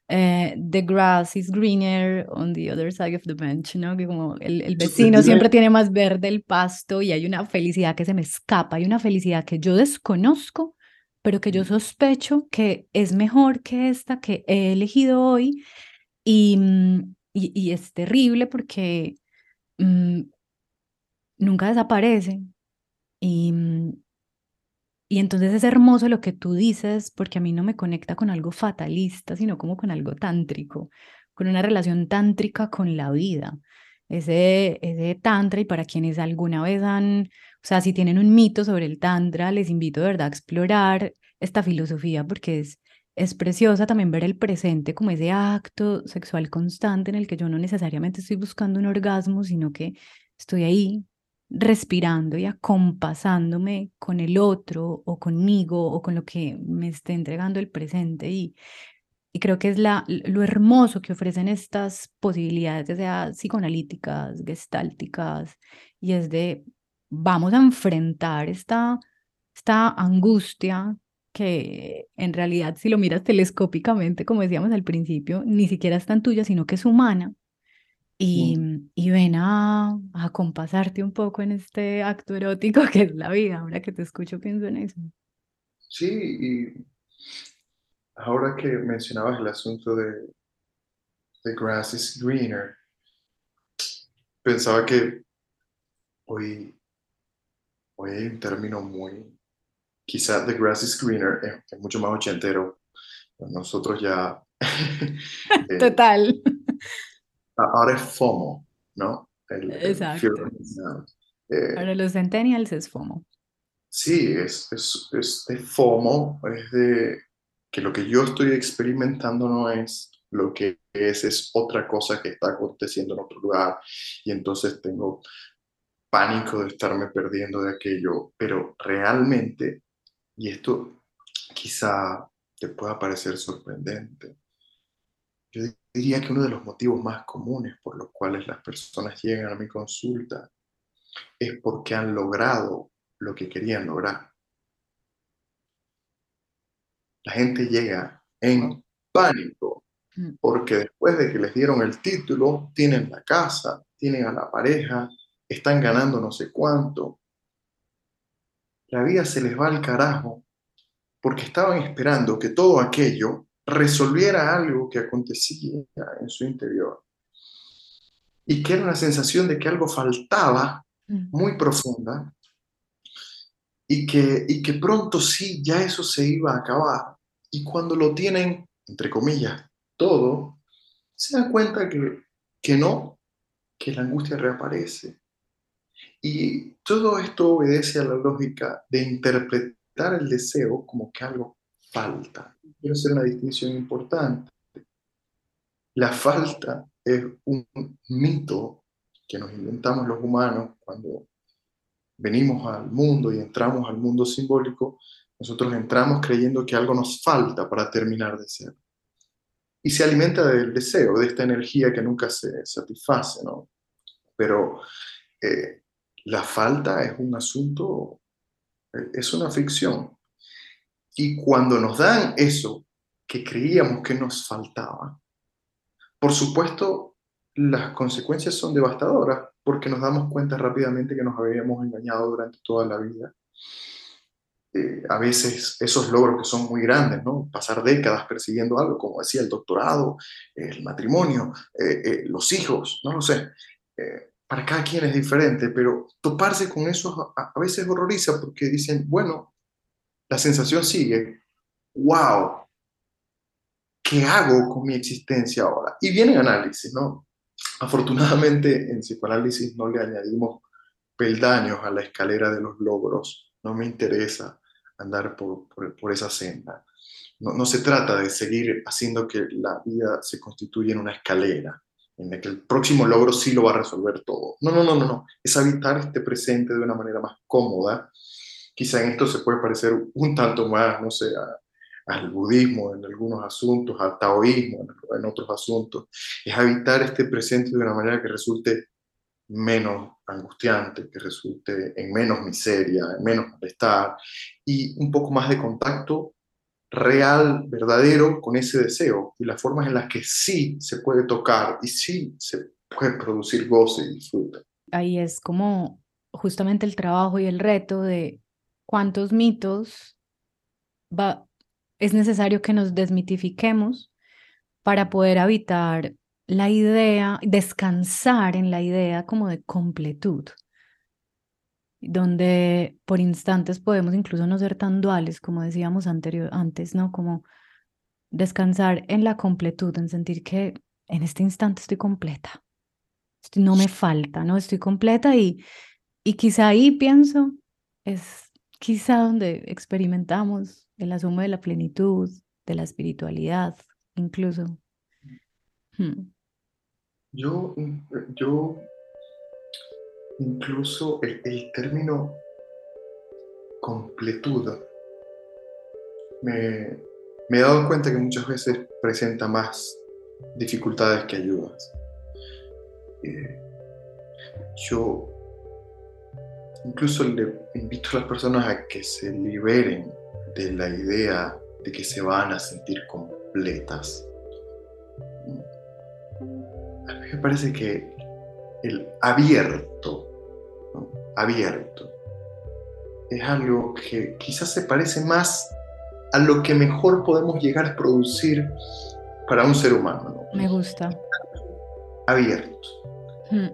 eh, the grass is greener on the other side of the bench, ¿no? Que como el, el vecino siempre tiene más verde el pasto y hay una felicidad que se me escapa, hay una felicidad que yo desconozco, pero que yo sospecho que es mejor que esta que he elegido hoy y, mm, y, y es terrible porque mm, nunca desaparece. Y, y entonces es hermoso lo que tú dices, porque a mí no me conecta con algo fatalista, sino como con algo tántrico, con una relación tántrica con la vida. Ese, ese tantra, y para quienes alguna vez han, o sea, si tienen un mito sobre el tantra, les invito de verdad a explorar esta filosofía porque es, es preciosa también ver el presente como ese acto sexual constante en el que yo no necesariamente estoy buscando un orgasmo, sino que estoy ahí respirando y acompasándome con el otro o conmigo o con lo que me esté entregando el presente y, creo que es la, lo hermoso que ofrecen estas posibilidades, ya sea psicoanalíticas, gestálticas, y es de vamos a enfrentar esta, esta angustia que en realidad si lo miras telescópicamente, como decíamos al principio, ni siquiera es tan tuya, sino que es humana y, y ven a, a acompasarte un poco en este acto erótico que es la vida. Ahora que te escucho pienso en eso. Sí, y ahora que mencionabas el asunto de The Grass is Greener, pensaba que hoy, hoy hay un término muy, quizá The Grass is Greener es, es mucho más ochentero. Nosotros ya... <laughs> eh, Total. Ahora es FOMO, ¿no? El, Exacto. eh, Para los centennials es FOMO. Sí, es, es, es de FOMO, es de que lo que yo estoy experimentando no es lo que es, es otra cosa que está aconteciendo en otro lugar y entonces tengo pánico de estarme perdiendo de aquello, pero realmente, y esto quizá te pueda parecer sorprendente, yo diría que uno de los motivos más comunes por los cuales las personas llegan a mi consulta es porque han logrado lo que querían lograr. La gente llega en pánico mm. porque después de que les dieron el título, tienen la casa, tienen a la pareja, están ganando no sé cuánto. La vida se les va al carajo porque estaban esperando que todo aquello resolviera algo que acontecía en su interior. Y que era una sensación de que algo faltaba mm. muy profunda y que, y que pronto sí, ya eso se iba a acabar. Y cuando lo tienen, entre comillas, todo, se dan cuenta que, que no, que la angustia reaparece. Y todo esto obedece a la lógica de interpretar el deseo como que algo falta quiero hacer una distinción importante. La falta es un mito que nos inventamos los humanos cuando venimos al mundo y entramos al mundo simbólico, nosotros entramos creyendo que algo nos falta para terminar de ser. Y se alimenta del deseo, de esta energía que nunca se satisface, ¿no? Pero eh, la falta es un asunto, es una ficción. Y cuando nos dan eso que creíamos que nos faltaba, por supuesto, las consecuencias son devastadoras porque nos damos cuenta rápidamente que nos habíamos engañado durante toda la vida. Eh, a veces esos logros que son muy grandes, ¿no? Pasar décadas persiguiendo algo, como decía el doctorado, el matrimonio, eh, eh, los hijos, no lo sé. para cada quien es diferente, pero toparse con eso a veces horroriza porque dicen, bueno, la sensación sigue, wow, ¿qué hago con mi existencia ahora? Y viene análisis, ¿no? Afortunadamente en psicoanálisis no le añadimos peldaños a la escalera de los logros, no me interesa andar por, por, esa senda. No, no, se trata de seguir haciendo que la vida se constituya en una escalera, en la que el próximo logro sí lo va a resolver todo. No, no, no, no, no. Es habitar este presente de una manera más cómoda Quizá en esto se puede parecer un tanto más, no sé, al budismo en algunos asuntos, al taoísmo en, otros asuntos. Es habitar este presente de una manera que resulte menos angustiante, que resulte en menos miseria, en menos malestar y un poco más de contacto real, verdadero con ese deseo y las formas en las que sí se puede tocar y sí se puede producir goce y disfrute. Ahí es como justamente el trabajo y el reto de cuántos mitos va, es necesario que nos desmitifiquemos para poder habitar la idea, descansar en la idea como de completud. donde por instantes podemos incluso no ser tan duales, como decíamos anterior, antes, ¿no? Como descansar en la completud, en sentir que en este instante estoy completa, no me falta, ¿no? Estoy completa y, y quizá ahí pienso, es quizá donde experimentamos el asomo de la plenitud, de la espiritualidad, incluso. Hmm. Yo, yo incluso el, término completud me, he dado cuenta que muchas veces presenta más dificultades que ayudas. Eh, yo incluso le invito a las personas a que se liberen de la idea de que se van a sentir completas. A mí me parece que el abierto abierto. Es algo que quizás se parece más a lo que mejor podemos llegar a producir para un ser humano. Me gusta. Abierto. Hmm.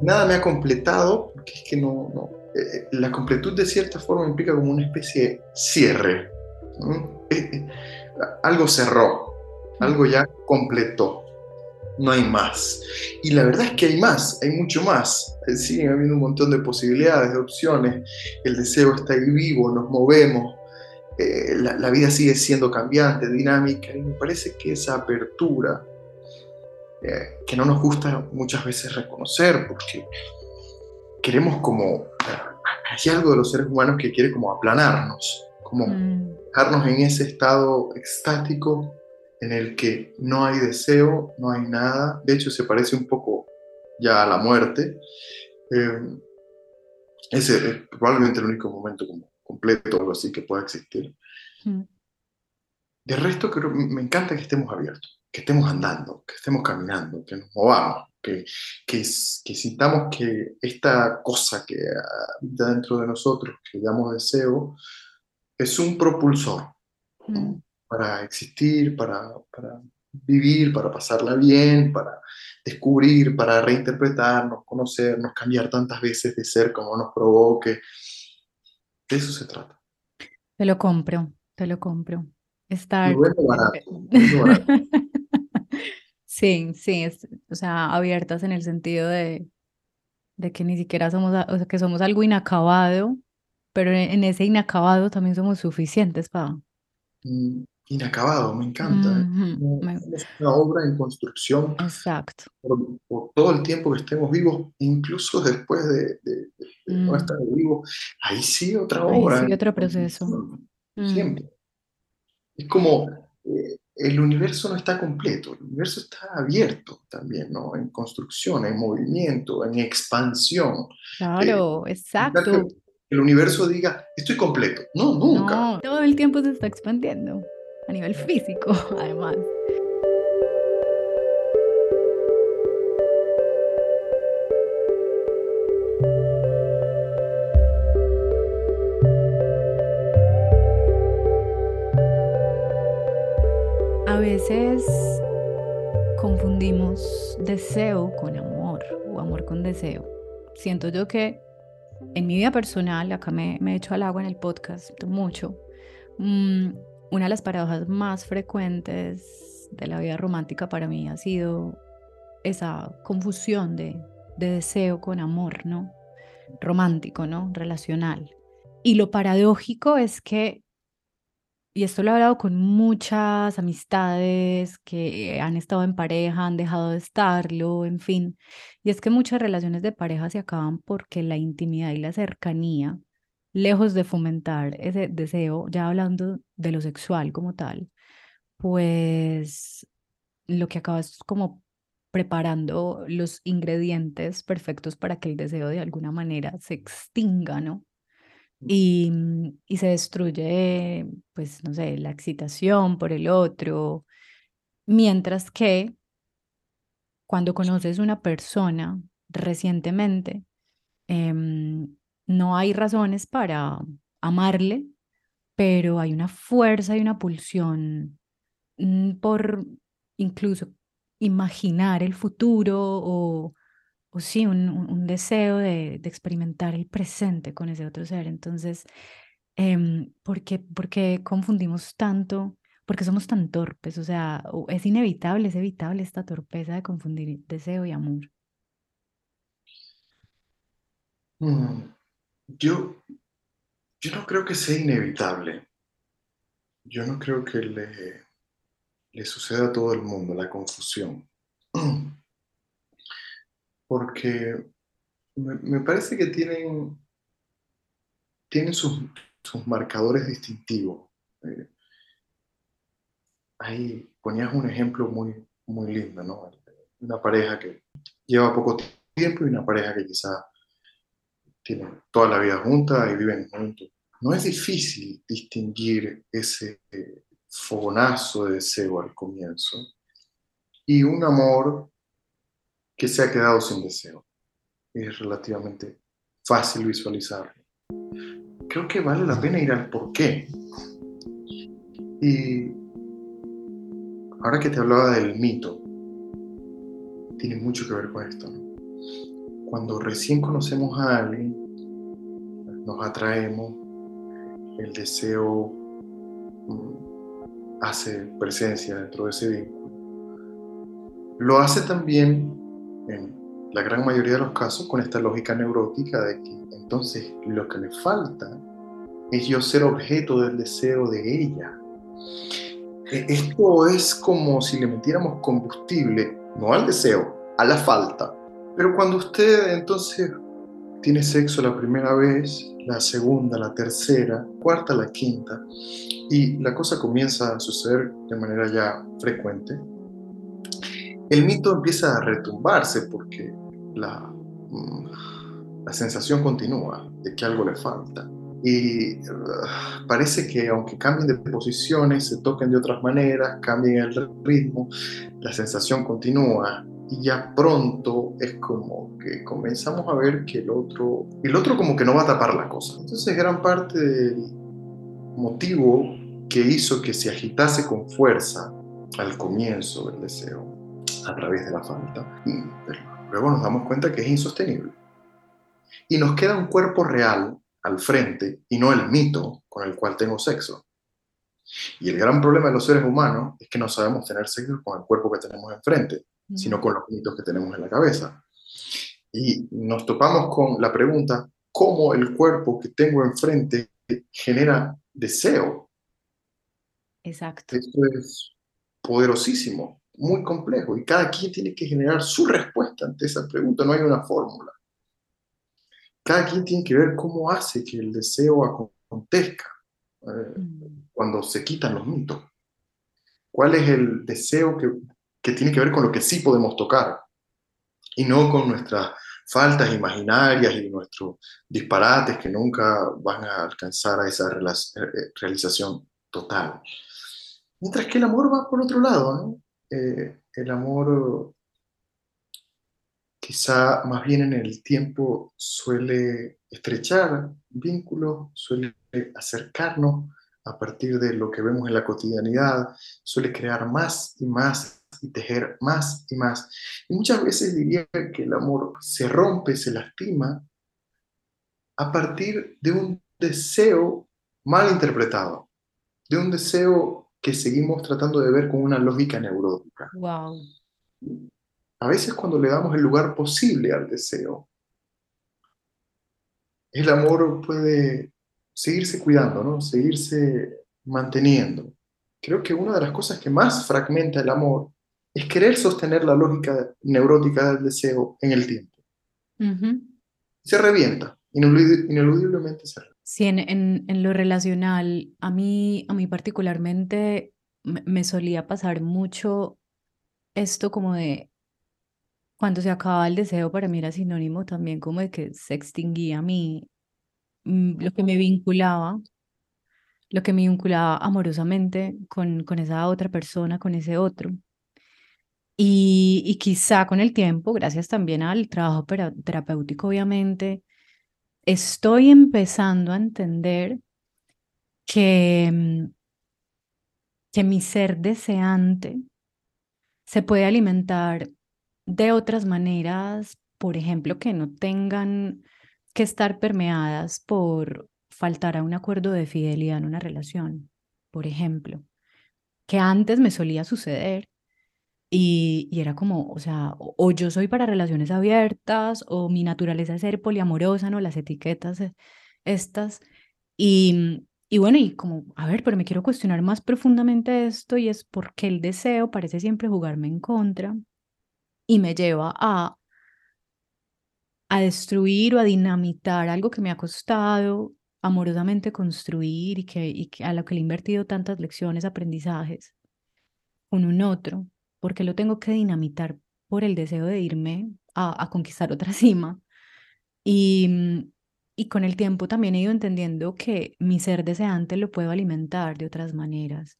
Nada me ha completado, porque es que no, no. Eh, eh, la completud de cierta forma implica como una especie de cierre. Eh, algo cerró, algo ya completó no hay más. Y la verdad es que hay más, hay mucho más. Eh, siguen habiendo un montón de posibilidades, de opciones. El deseo está ahí vivo, nos movemos. Eh, la, vida sigue siendo cambiante, dinámica. Y me parece que esa apertura, eh, que no nos gusta muchas veces reconocer, porque queremos como... Hay algo de los seres humanos que quiere como aplanarnos, como mm. dejarnos en ese estado extático en el que no hay deseo, no hay nada, de hecho se parece un poco ya a la muerte. Eh, ese es probablemente el único momento como completo o algo así que pueda existir. Mm. De resto, creo, me encanta que estemos abiertos, que estemos andando, que estemos caminando, que nos movamos, que, que, que sintamos que esta cosa que habita dentro de nosotros, que llamamos deseo, es un propulsor. Mm para existir, para, para vivir, para pasarla bien, para descubrir, para reinterpretarnos, conocernos, cambiar tantas veces de ser como nos provoque. De eso se trata. Te lo compro, te lo compro. Estar... <laughs> sí, sí, o sea, abiertas en el sentido de, de que ni siquiera somos, o sea, que somos algo inacabado, pero en, ese inacabado también somos suficientes para... Mm, inacabado, me encanta. Es una obra en construcción. Exacto. Por, todo el tiempo que estemos vivos, incluso después de, no mm. estar vivos, ahí sí otra obra. Ahí sí otro proceso. Mm. Siempre. Es como eh, el universo no está completo, el universo está abierto también, ¿no? En construcción, en movimiento, en expansión. Claro, eh, exacto. el universo diga, estoy completo. No, nunca. No, todo el tiempo se está expandiendo a nivel físico, <laughs> además. Veces confundimos deseo con amor o amor con deseo. Siento yo que en mi vida personal, acá me, me he hecho al agua en el podcast mucho, mm, una de las paradojas más frecuentes de la vida romántica para mí ha sido esa confusión de, deseo con amor, ¿no? Romántico, ¿no? Relacional. Y lo paradójico es que, y esto lo he hablado con muchas amistades que han estado en pareja, han dejado de estarlo, en fin, y es que muchas relaciones de pareja se acaban porque la intimidad y la cercanía lejos de fomentar ese deseo, ya hablando de lo sexual como tal, pues lo que acabas como preparando los ingredientes perfectos para que el deseo de alguna manera se extinga, ¿no? Y, mm, y se destruye, pues, no sé, la excitación por el otro, mientras que cuando conoces una persona recientemente, eh, no hay razones para amarle, pero hay una fuerza y una pulsión mm, por incluso imaginar el futuro o o sí, un, un deseo de, de, experimentar el presente con ese otro ser. Entonces, eh, ¿por, qué, ¿por qué confundimos tanto? ¿Por qué somos tan torpes? O sea, es inevitable, es evitable esta torpeza de confundir deseo y amor. Mm, yo, yo no creo que sea inevitable. Yo no creo que le, le suceda a todo el mundo la confusión. <clears throat> Porque me, parece que tienen, tienen sus, marcadores distintivos. Eh, ahí ponías un ejemplo muy, muy lindo, ¿no? Una pareja que lleva poco tiempo y una pareja que quizá tiene toda la vida junta y viven juntos. No es difícil distinguir ese fogonazo de deseo al comienzo y un amor que se ha quedado sin deseo. Es relativamente fácil visualizarlo. Creo que vale la pena ir al por qué. Y ahora que te hablaba del mito, tiene mucho que ver con esto. Cuando recién conocemos a alguien, nos atraemos, el deseo mm, hace presencia dentro de ese vínculo. Lo hace también en la gran mayoría de los casos con esta lógica neurótica de que entonces lo que me falta es yo ser objeto del deseo de ella. E, esto es como si le metiéramos combustible, no al deseo, a la falta. Pero cuando usted entonces tiene sexo la primera vez, la segunda, la tercera, cuarta, la quinta, y la cosa comienza a suceder de manera ya frecuente, el mito empieza a retumbarse porque la, mm, la sensación continúa de que algo le falta. Y uh, parece que aunque cambien de posiciones, se toquen de otras maneras, cambien el ritmo, la sensación continúa y ya pronto es como que comenzamos a ver que el otro, el otro como que no va a tapar la cosa. Entonces gran parte del motivo que hizo que se agitase con fuerza al comienzo del deseo a través de la falta. luego nos damos cuenta que es insostenible. Y nos queda un cuerpo real al frente y no el mito con el cual tengo sexo. Y el gran problema de los seres humanos es que no sabemos tener sexo con el cuerpo que tenemos enfrente, sino con los mitos que tenemos en la cabeza. Y nos topamos con la pregunta, ¿cómo el cuerpo que tengo enfrente genera deseo? Exacto. Esto es poderosísimo muy complejo y cada quien tiene que generar su respuesta ante esa pregunta, no hay una fórmula. Cada quien tiene que ver cómo hace que el deseo acontezca eh, mm. cuando se quitan los mitos. ¿Cuál es el deseo que, que tiene que ver con lo que sí podemos tocar y no con nuestras faltas imaginarias y nuestros disparates que nunca van a alcanzar a esa eh, realización total. Mientras que el amor va por otro lado, ¿no? Eh, el amor quizá más bien en el tiempo suele estrechar vínculos, suele acercarnos a partir de lo que vemos en la cotidianidad, suele crear más y más y tejer más y más. Y muchas veces diría que el amor se rompe, se lastima a partir de un deseo mal interpretado, de un deseo que seguimos tratando de ver con una lógica neurótica. Wow. A veces cuando le damos el lugar posible al deseo, el amor puede seguirse cuidando, ¿no? seguirse manteniendo. Creo que una de las cosas que más fragmenta el amor es querer sostener la lógica neurótica del deseo en el tiempo. Se revienta, ineludiblemente se revienta. Sí, en, en, lo relacional, a mí, a mí particularmente me, solía pasar mucho esto como de cuando se acababa el deseo, para mí era sinónimo también como de que se extinguía mi, mm, lo que me vinculaba, lo que me vinculaba amorosamente con, con esa otra persona, con ese otro. Y, y quizá con el tiempo, gracias también al trabajo terapéutico, obviamente, estoy empezando a entender que, mm, que mi ser deseante se puede alimentar de otras maneras por ejemplo, que no tengan que estar permeadas por faltar a un acuerdo de fidelidad en una relación, por ejemplo, que antes me solía suceder y, era como, o sea, o, yo soy para relaciones abiertas o mi naturaleza es ser poliamorosa, ¿no? Las etiquetas eh, estas. Y, y bueno, y como, a ver, pero me quiero cuestionar más profundamente esto y es porque el deseo parece siempre jugarme en contra y me lleva a a destruir o a dinamitar algo que me ha costado amorosamente construir y que, y que a lo que le he invertido tantas lecciones, aprendizajes, con un otro, porque lo tengo que dinamitar por el deseo de irme a, conquistar otra <laughs> cima. Y, y con el tiempo también he ido entendiendo que mi ser deseante lo puedo alimentar de otras maneras.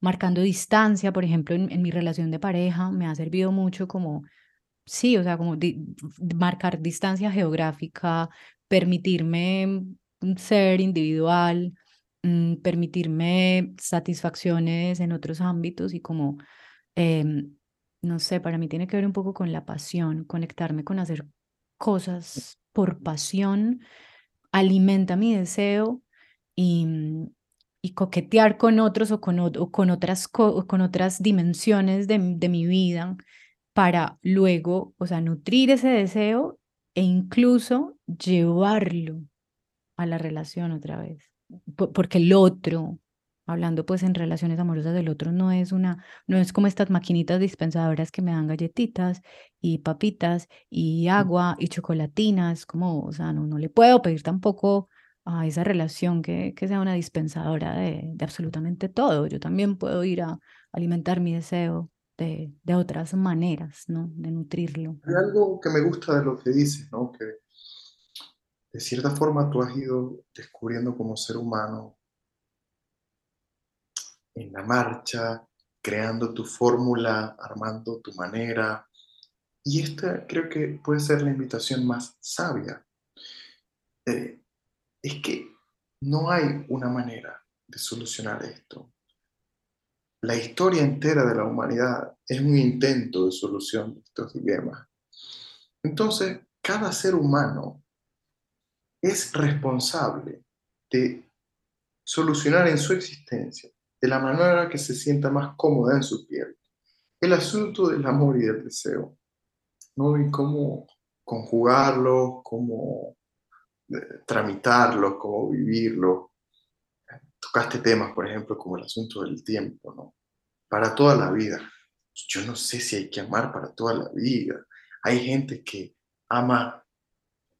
Marcando distancia, por ejemplo, en, mi relación de pareja, me ha servido mucho como sí, o sea, como marcar distancia geográfica, permitirme ser individual, mm, permitirme satisfacciones en otros ámbitos y como, em, no sé, para mí tiene que ver un poco con la pasión, conectarme con hacer cosas por pasión, alimenta mi deseo y, mm, coquetear con otros o con, con, otras, con otras dimensiones de, de mi vida para luego, o sea, nutrir ese deseo e incluso llevarlo a la relación otra vez. Porque el otro, hablando pues en relaciones amorosas del otro, no es una, no es como estas maquinitas dispensadoras que me dan galletitas y papitas y agua y chocolatinas, como, o sea, no, no le puedo pedir tampoco a esa relación que, que sea una dispensadora de, de absolutamente todo. Yo también puedo ir a alimentar mi deseo de, de, otras maneras, ¿no? De nutrirlo. Hay algo que me gusta de lo que dices, ¿no? Que de cierta forma tú has ido descubriendo como ser humano en la marcha, creando tu fórmula, armando tu manera. Y esta creo que puede ser la invitación más sabia. Eh, es que no hay una manera de solucionar esto la historia entera de la humanidad es un intento de solución de estos dilemas. Entonces, cada ser humano es responsable de solucionar en su existencia de la manera que se sienta más cómoda en su piel el asunto del amor y del deseo, ¿no? Y cómo conjugarlo, cómo eh, tramitarlo, cómo vivirlo, tocaste temas, por ejemplo, como el asunto del tiempo, ¿no? Para toda la vida. Yo no sé si hay que amar para toda la vida. Hay gente que ama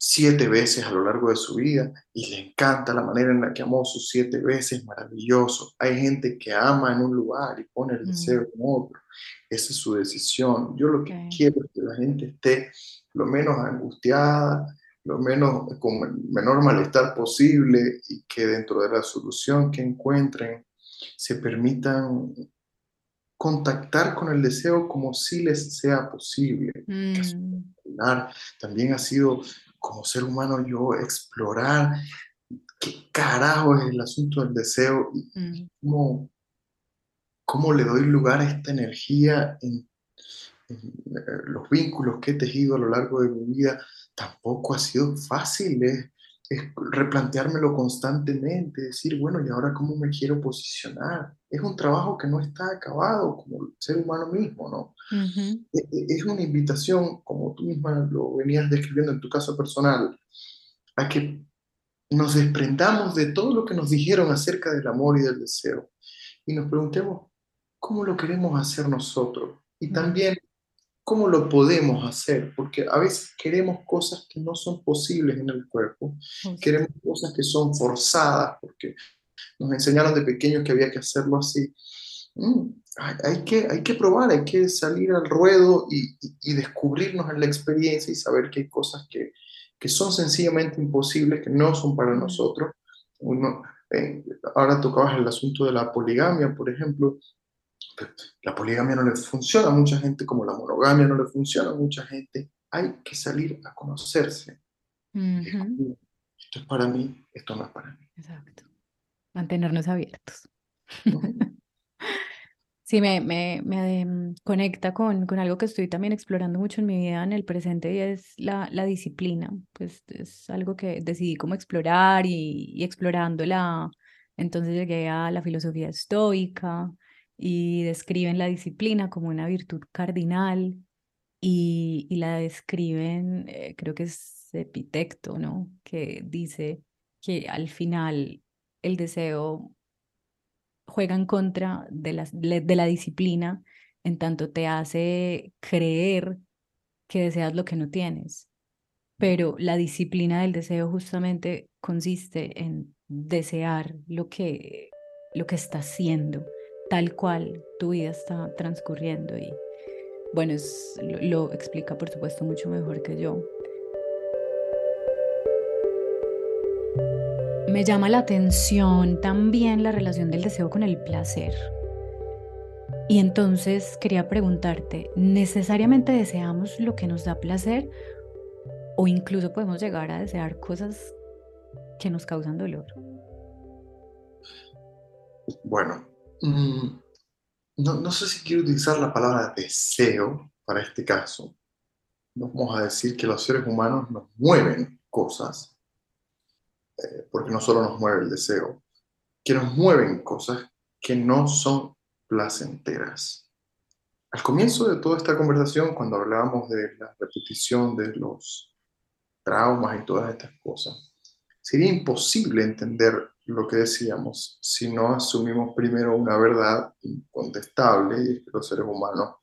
siete veces a lo largo de su vida y le encanta la manera en la que amó sus siete veces, maravilloso. Hay gente que ama en un lugar y pone el deseo en otro. Esa es su decisión. Yo lo que quiero es que la gente esté lo menos angustiada, lo menos, con el menor malestar posible y que dentro de la solución que encuentren se permitan contactar con el deseo como si les sea posible. Mm. También ha sido como ser humano yo explorar qué carajo es el asunto del deseo y mm. cómo, cómo, le doy lugar a esta energía en, en, eh, los vínculos que he tejido a lo largo de mi vida tampoco ha sido fácil, es, replanteármelo constantemente, decir, bueno, ¿y ahora cómo me quiero posicionar? Es un trabajo que no está acabado como el ser humano mismo, ¿no? E, e, es una invitación, como tú misma lo venías describiendo en tu caso personal, a que nos desprendamos de todo lo que nos dijeron acerca del amor y del deseo y nos preguntemos cómo lo queremos hacer nosotros. Y también ¿Cómo lo podemos hacer? Porque a veces queremos cosas que no son posibles en el cuerpo, queremos cosas que son forzadas, porque nos enseñaron de pequeños que había que hacerlo así. Mm, hay, que, hay que probar, hay que salir al ruedo y, y, descubrirnos en la experiencia y saber que hay cosas que, que son sencillamente imposibles, que no son para nosotros. Uno, eh, ahora tocabas el asunto de la poligamia, por ejemplo la poligamia no le funciona a mucha gente, como la monogamia no le funciona a mucha gente. Hay que salir a conocerse. esto es para mí, esto no es para mí. Exacto. Mantenernos abiertos. <laughs> Sí, me, me, me mm, conecta con, con algo que estoy también explorando mucho en mi vida en el presente y es la, la disciplina. Pues es algo que decidí como explorar y, y explorándola. Entonces llegué a la filosofía estoica y describen la disciplina como una virtud cardinal y, y la describen, eh, creo que es Epitecto, ¿no? Que dice que al final el deseo juega en contra de la, de la disciplina, en tanto te hace creer que deseas lo que no tienes. Pero la disciplina del deseo justamente consiste en desear lo que, lo que está siendo, tal cual tu vida está transcurriendo. Y bueno, lo, explica por supuesto mucho mejor que yo. Me llama la atención también la relación del deseo con el placer. Y entonces quería preguntarte, ¿necesariamente deseamos lo que nos da placer o incluso podemos llegar a desear cosas que nos causan dolor? Bueno, no, no sé si quiero utilizar la palabra deseo para este caso. Vamos a decir que los seres humanos nos mueven cosas eh, porque no solo nos mueve el deseo, que nos mueven cosas que no son placenteras. Al comienzo de toda esta conversación, cuando hablábamos de la repetición de los traumas y todas estas cosas, sería imposible entender lo que decíamos si no asumimos primero una verdad incontestable y es que los seres humanos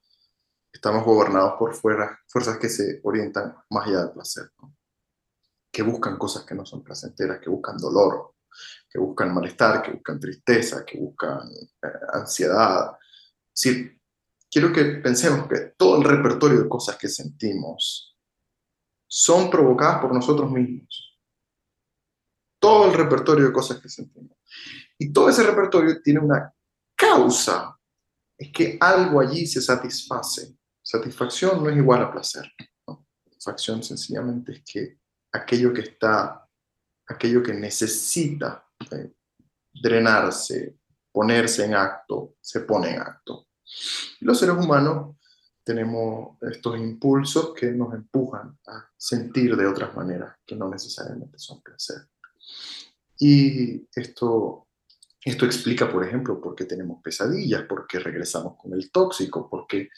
estamos gobernados por fuerzas que se orientan más allá del placer que buscan cosas que no son placenteras, que buscan dolor, que buscan malestar, que buscan tristeza, que buscan eh, ansiedad. Sí, quiero que pensemos que todo el repertorio de cosas que sentimos son provocadas por nosotros mismos. Todo el repertorio de cosas que sentimos. Y todo ese repertorio tiene una causa. Es que algo allí se satisface. Satisfacción no es igual a placer. Satisfacción sencillamente es que aquello que está, aquello que necesita eh, drenarse, ponerse en acto, se pone en acto. los seres humanos tenemos estos impulsos que nos empujan a sentir de otras maneras que no necesariamente son placer. Y esto, esto explica, por ejemplo, por qué tenemos pesadillas, por qué regresamos con el tóxico, por qué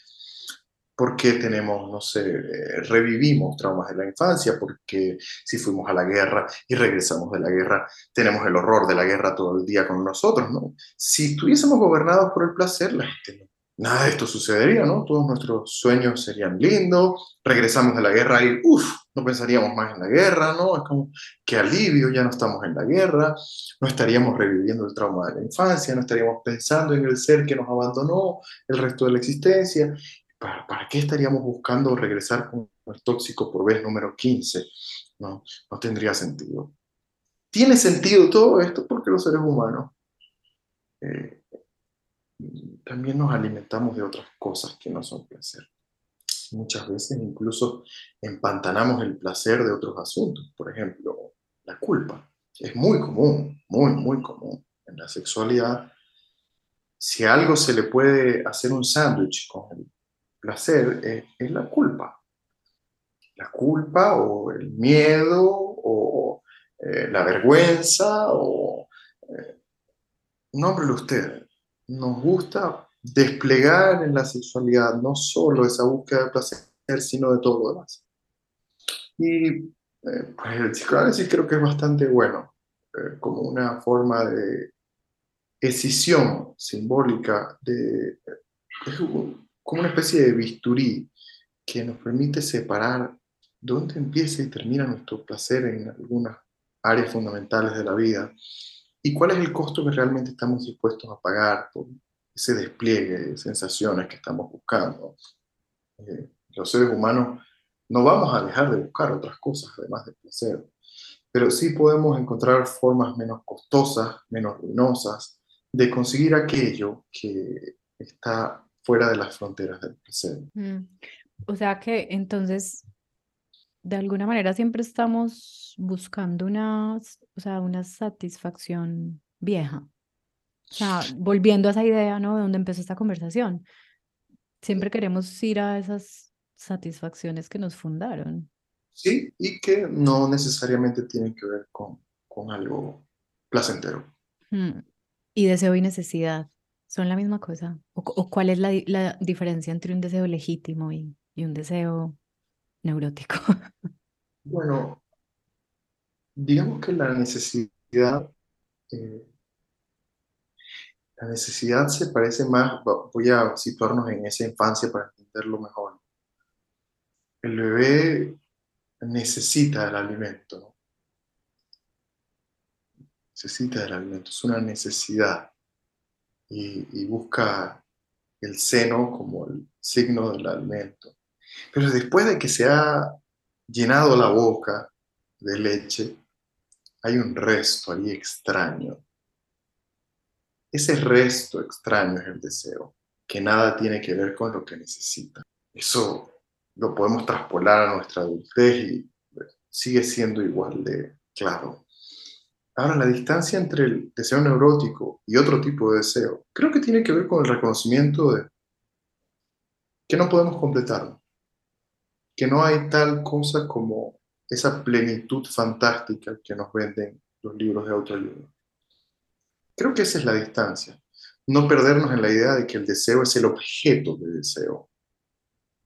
¿Por qué tenemos, no sé, eh, revivimos traumas de la infancia? Porque si fuimos a la guerra y regresamos de la guerra, tenemos el horror de la guerra todo el día con nosotros, ¿no? Si estuviésemos gobernados por el placer, la gente, nada de esto sucedería, ¿no? Todos nuestros sueños serían lindos, regresamos de la guerra y, uff, no pensaríamos más en la guerra, ¿no? Es como, qué alivio, ya no estamos en la guerra, no estaríamos reviviendo el trauma de la infancia, no estaríamos pensando en el ser que nos abandonó el resto de la existencia ¿para, qué estaríamos buscando regresar con el tóxico por vez número 15? No, no tendría sentido. Tiene sentido todo esto porque los seres humanos eh, también nos alimentamos de otras cosas que no son placer. Muchas veces incluso empantanamos el placer de otros asuntos. Por ejemplo, la culpa. Es muy común, muy, muy común en la sexualidad. Si algo se le puede hacer un sándwich con el placer es, la culpa. La culpa o el miedo o eh, la vergüenza o... Eh, nómbrelo usted. Nos gusta desplegar en la sexualidad no solo esa búsqueda de placer, sino de todo lo demás. Y eh, pues el psicoanálisis creo que es bastante bueno, eh, como una forma de escisión simbólica de, como una especie de bisturí que nos permite separar dónde empieza y termina nuestro placer en algunas áreas fundamentales de la vida y cuál es el costo que realmente estamos dispuestos a pagar por ese despliegue de sensaciones que estamos buscando. Eh, los seres humanos no vamos a dejar de buscar otras cosas además del placer, pero sí podemos encontrar formas menos costosas, menos ruinosas de conseguir aquello que está fuera de las fronteras del presente. Mm. O sea que entonces, de alguna manera siempre estamos buscando una, o sea, una satisfacción vieja. O sea, volviendo a esa idea, ¿no? De donde empezó esta conversación. Siempre queremos ir a esas satisfacciones que nos fundaron. Sí, y que no necesariamente tienen que ver con, con algo placentero. Hmm. Y deseo y necesidad, ¿son la misma cosa? ¿O, cuál es la, la, diferencia entre un deseo legítimo y, y un deseo neurótico? Bueno, digamos que la necesidad, eh, la necesidad se parece más, voy a situarnos en esa infancia para entenderlo mejor. El bebé necesita el alimento, necesita el alimento, es una necesidad y busca el seno como el signo del alimento. Pero después de que se ha llenado la boca de leche, hay un resto ahí extraño. Ese resto extraño es el deseo, que nada tiene que ver con lo que necesita. Eso lo podemos traspolar a nuestra adultez y sigue siendo igual de claro. Ahora, la distancia entre el deseo neurótico y otro tipo de deseo, creo que tiene que ver con el reconocimiento de que no podemos completarlo, que no hay tal cosa como esa plenitud fantástica que nos venden los libros de autoayuda. Creo que esa es la distancia. No perdernos en la idea de que el deseo es el objeto de deseo.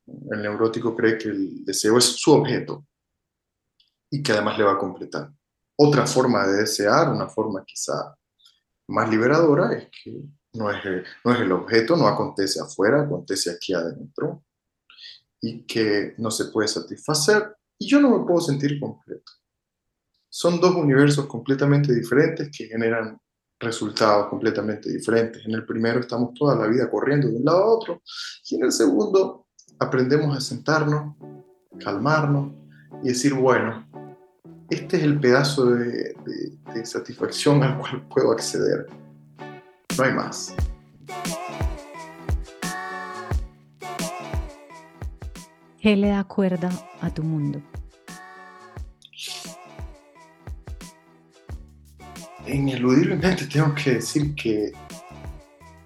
El neurótico cree que el deseo es su objeto y que además le va a completar. Otra forma de desear, una forma quizá más liberadora, es que no es, no es el objeto, no acontece afuera, acontece aquí adentro y que no se puede satisfacer y yo no me puedo sentir completo. Son dos universos completamente diferentes que generan resultados completamente diferentes. En el primero estamos toda la vida corriendo de un lado a otro y en el segundo aprendemos a sentarnos, calmarnos y decir, bueno, este es el pedazo de, satisfacción al cual puedo acceder. No hay más. ¿Qué le da cuerda a tu mundo? Ineludiblemente tengo que decir que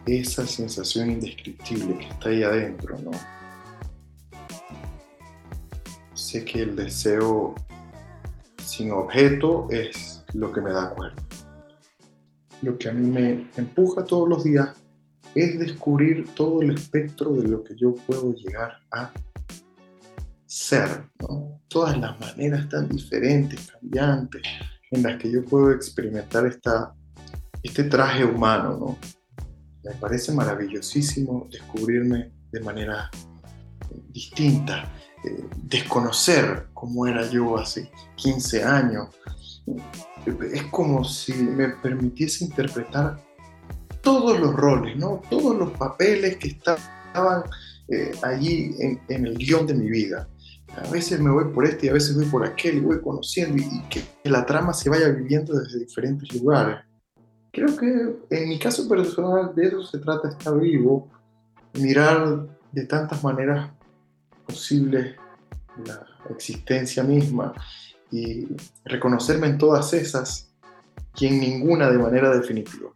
esa sensación indescriptible que está ahí adentro, ¿no? Sé que el deseo sin objeto es lo que me da cuerda. Lo que a mí me empuja todos los días es descubrir todo el espectro de lo que yo puedo llegar a ser, todas las maneras tan diferentes, cambiantes, en las que yo puedo experimentar esta, este traje humano. ¿no? Me parece maravillosísimo descubrirme de manera distinta, eh, desconocer cómo era yo hace 15 años. Es como si me permitiese interpretar todos los roles, ¿no? todos los papeles que estaban eh, allí en, en el guion de mi vida a veces me voy por este y a veces voy por aquel y voy conociendo y, que, la trama se vaya viviendo desde diferentes lugares. Creo que en mi caso personal de eso se trata estar vivo, mirar de tantas maneras posibles la existencia misma y reconocerme en todas esas y en ninguna de manera definitiva.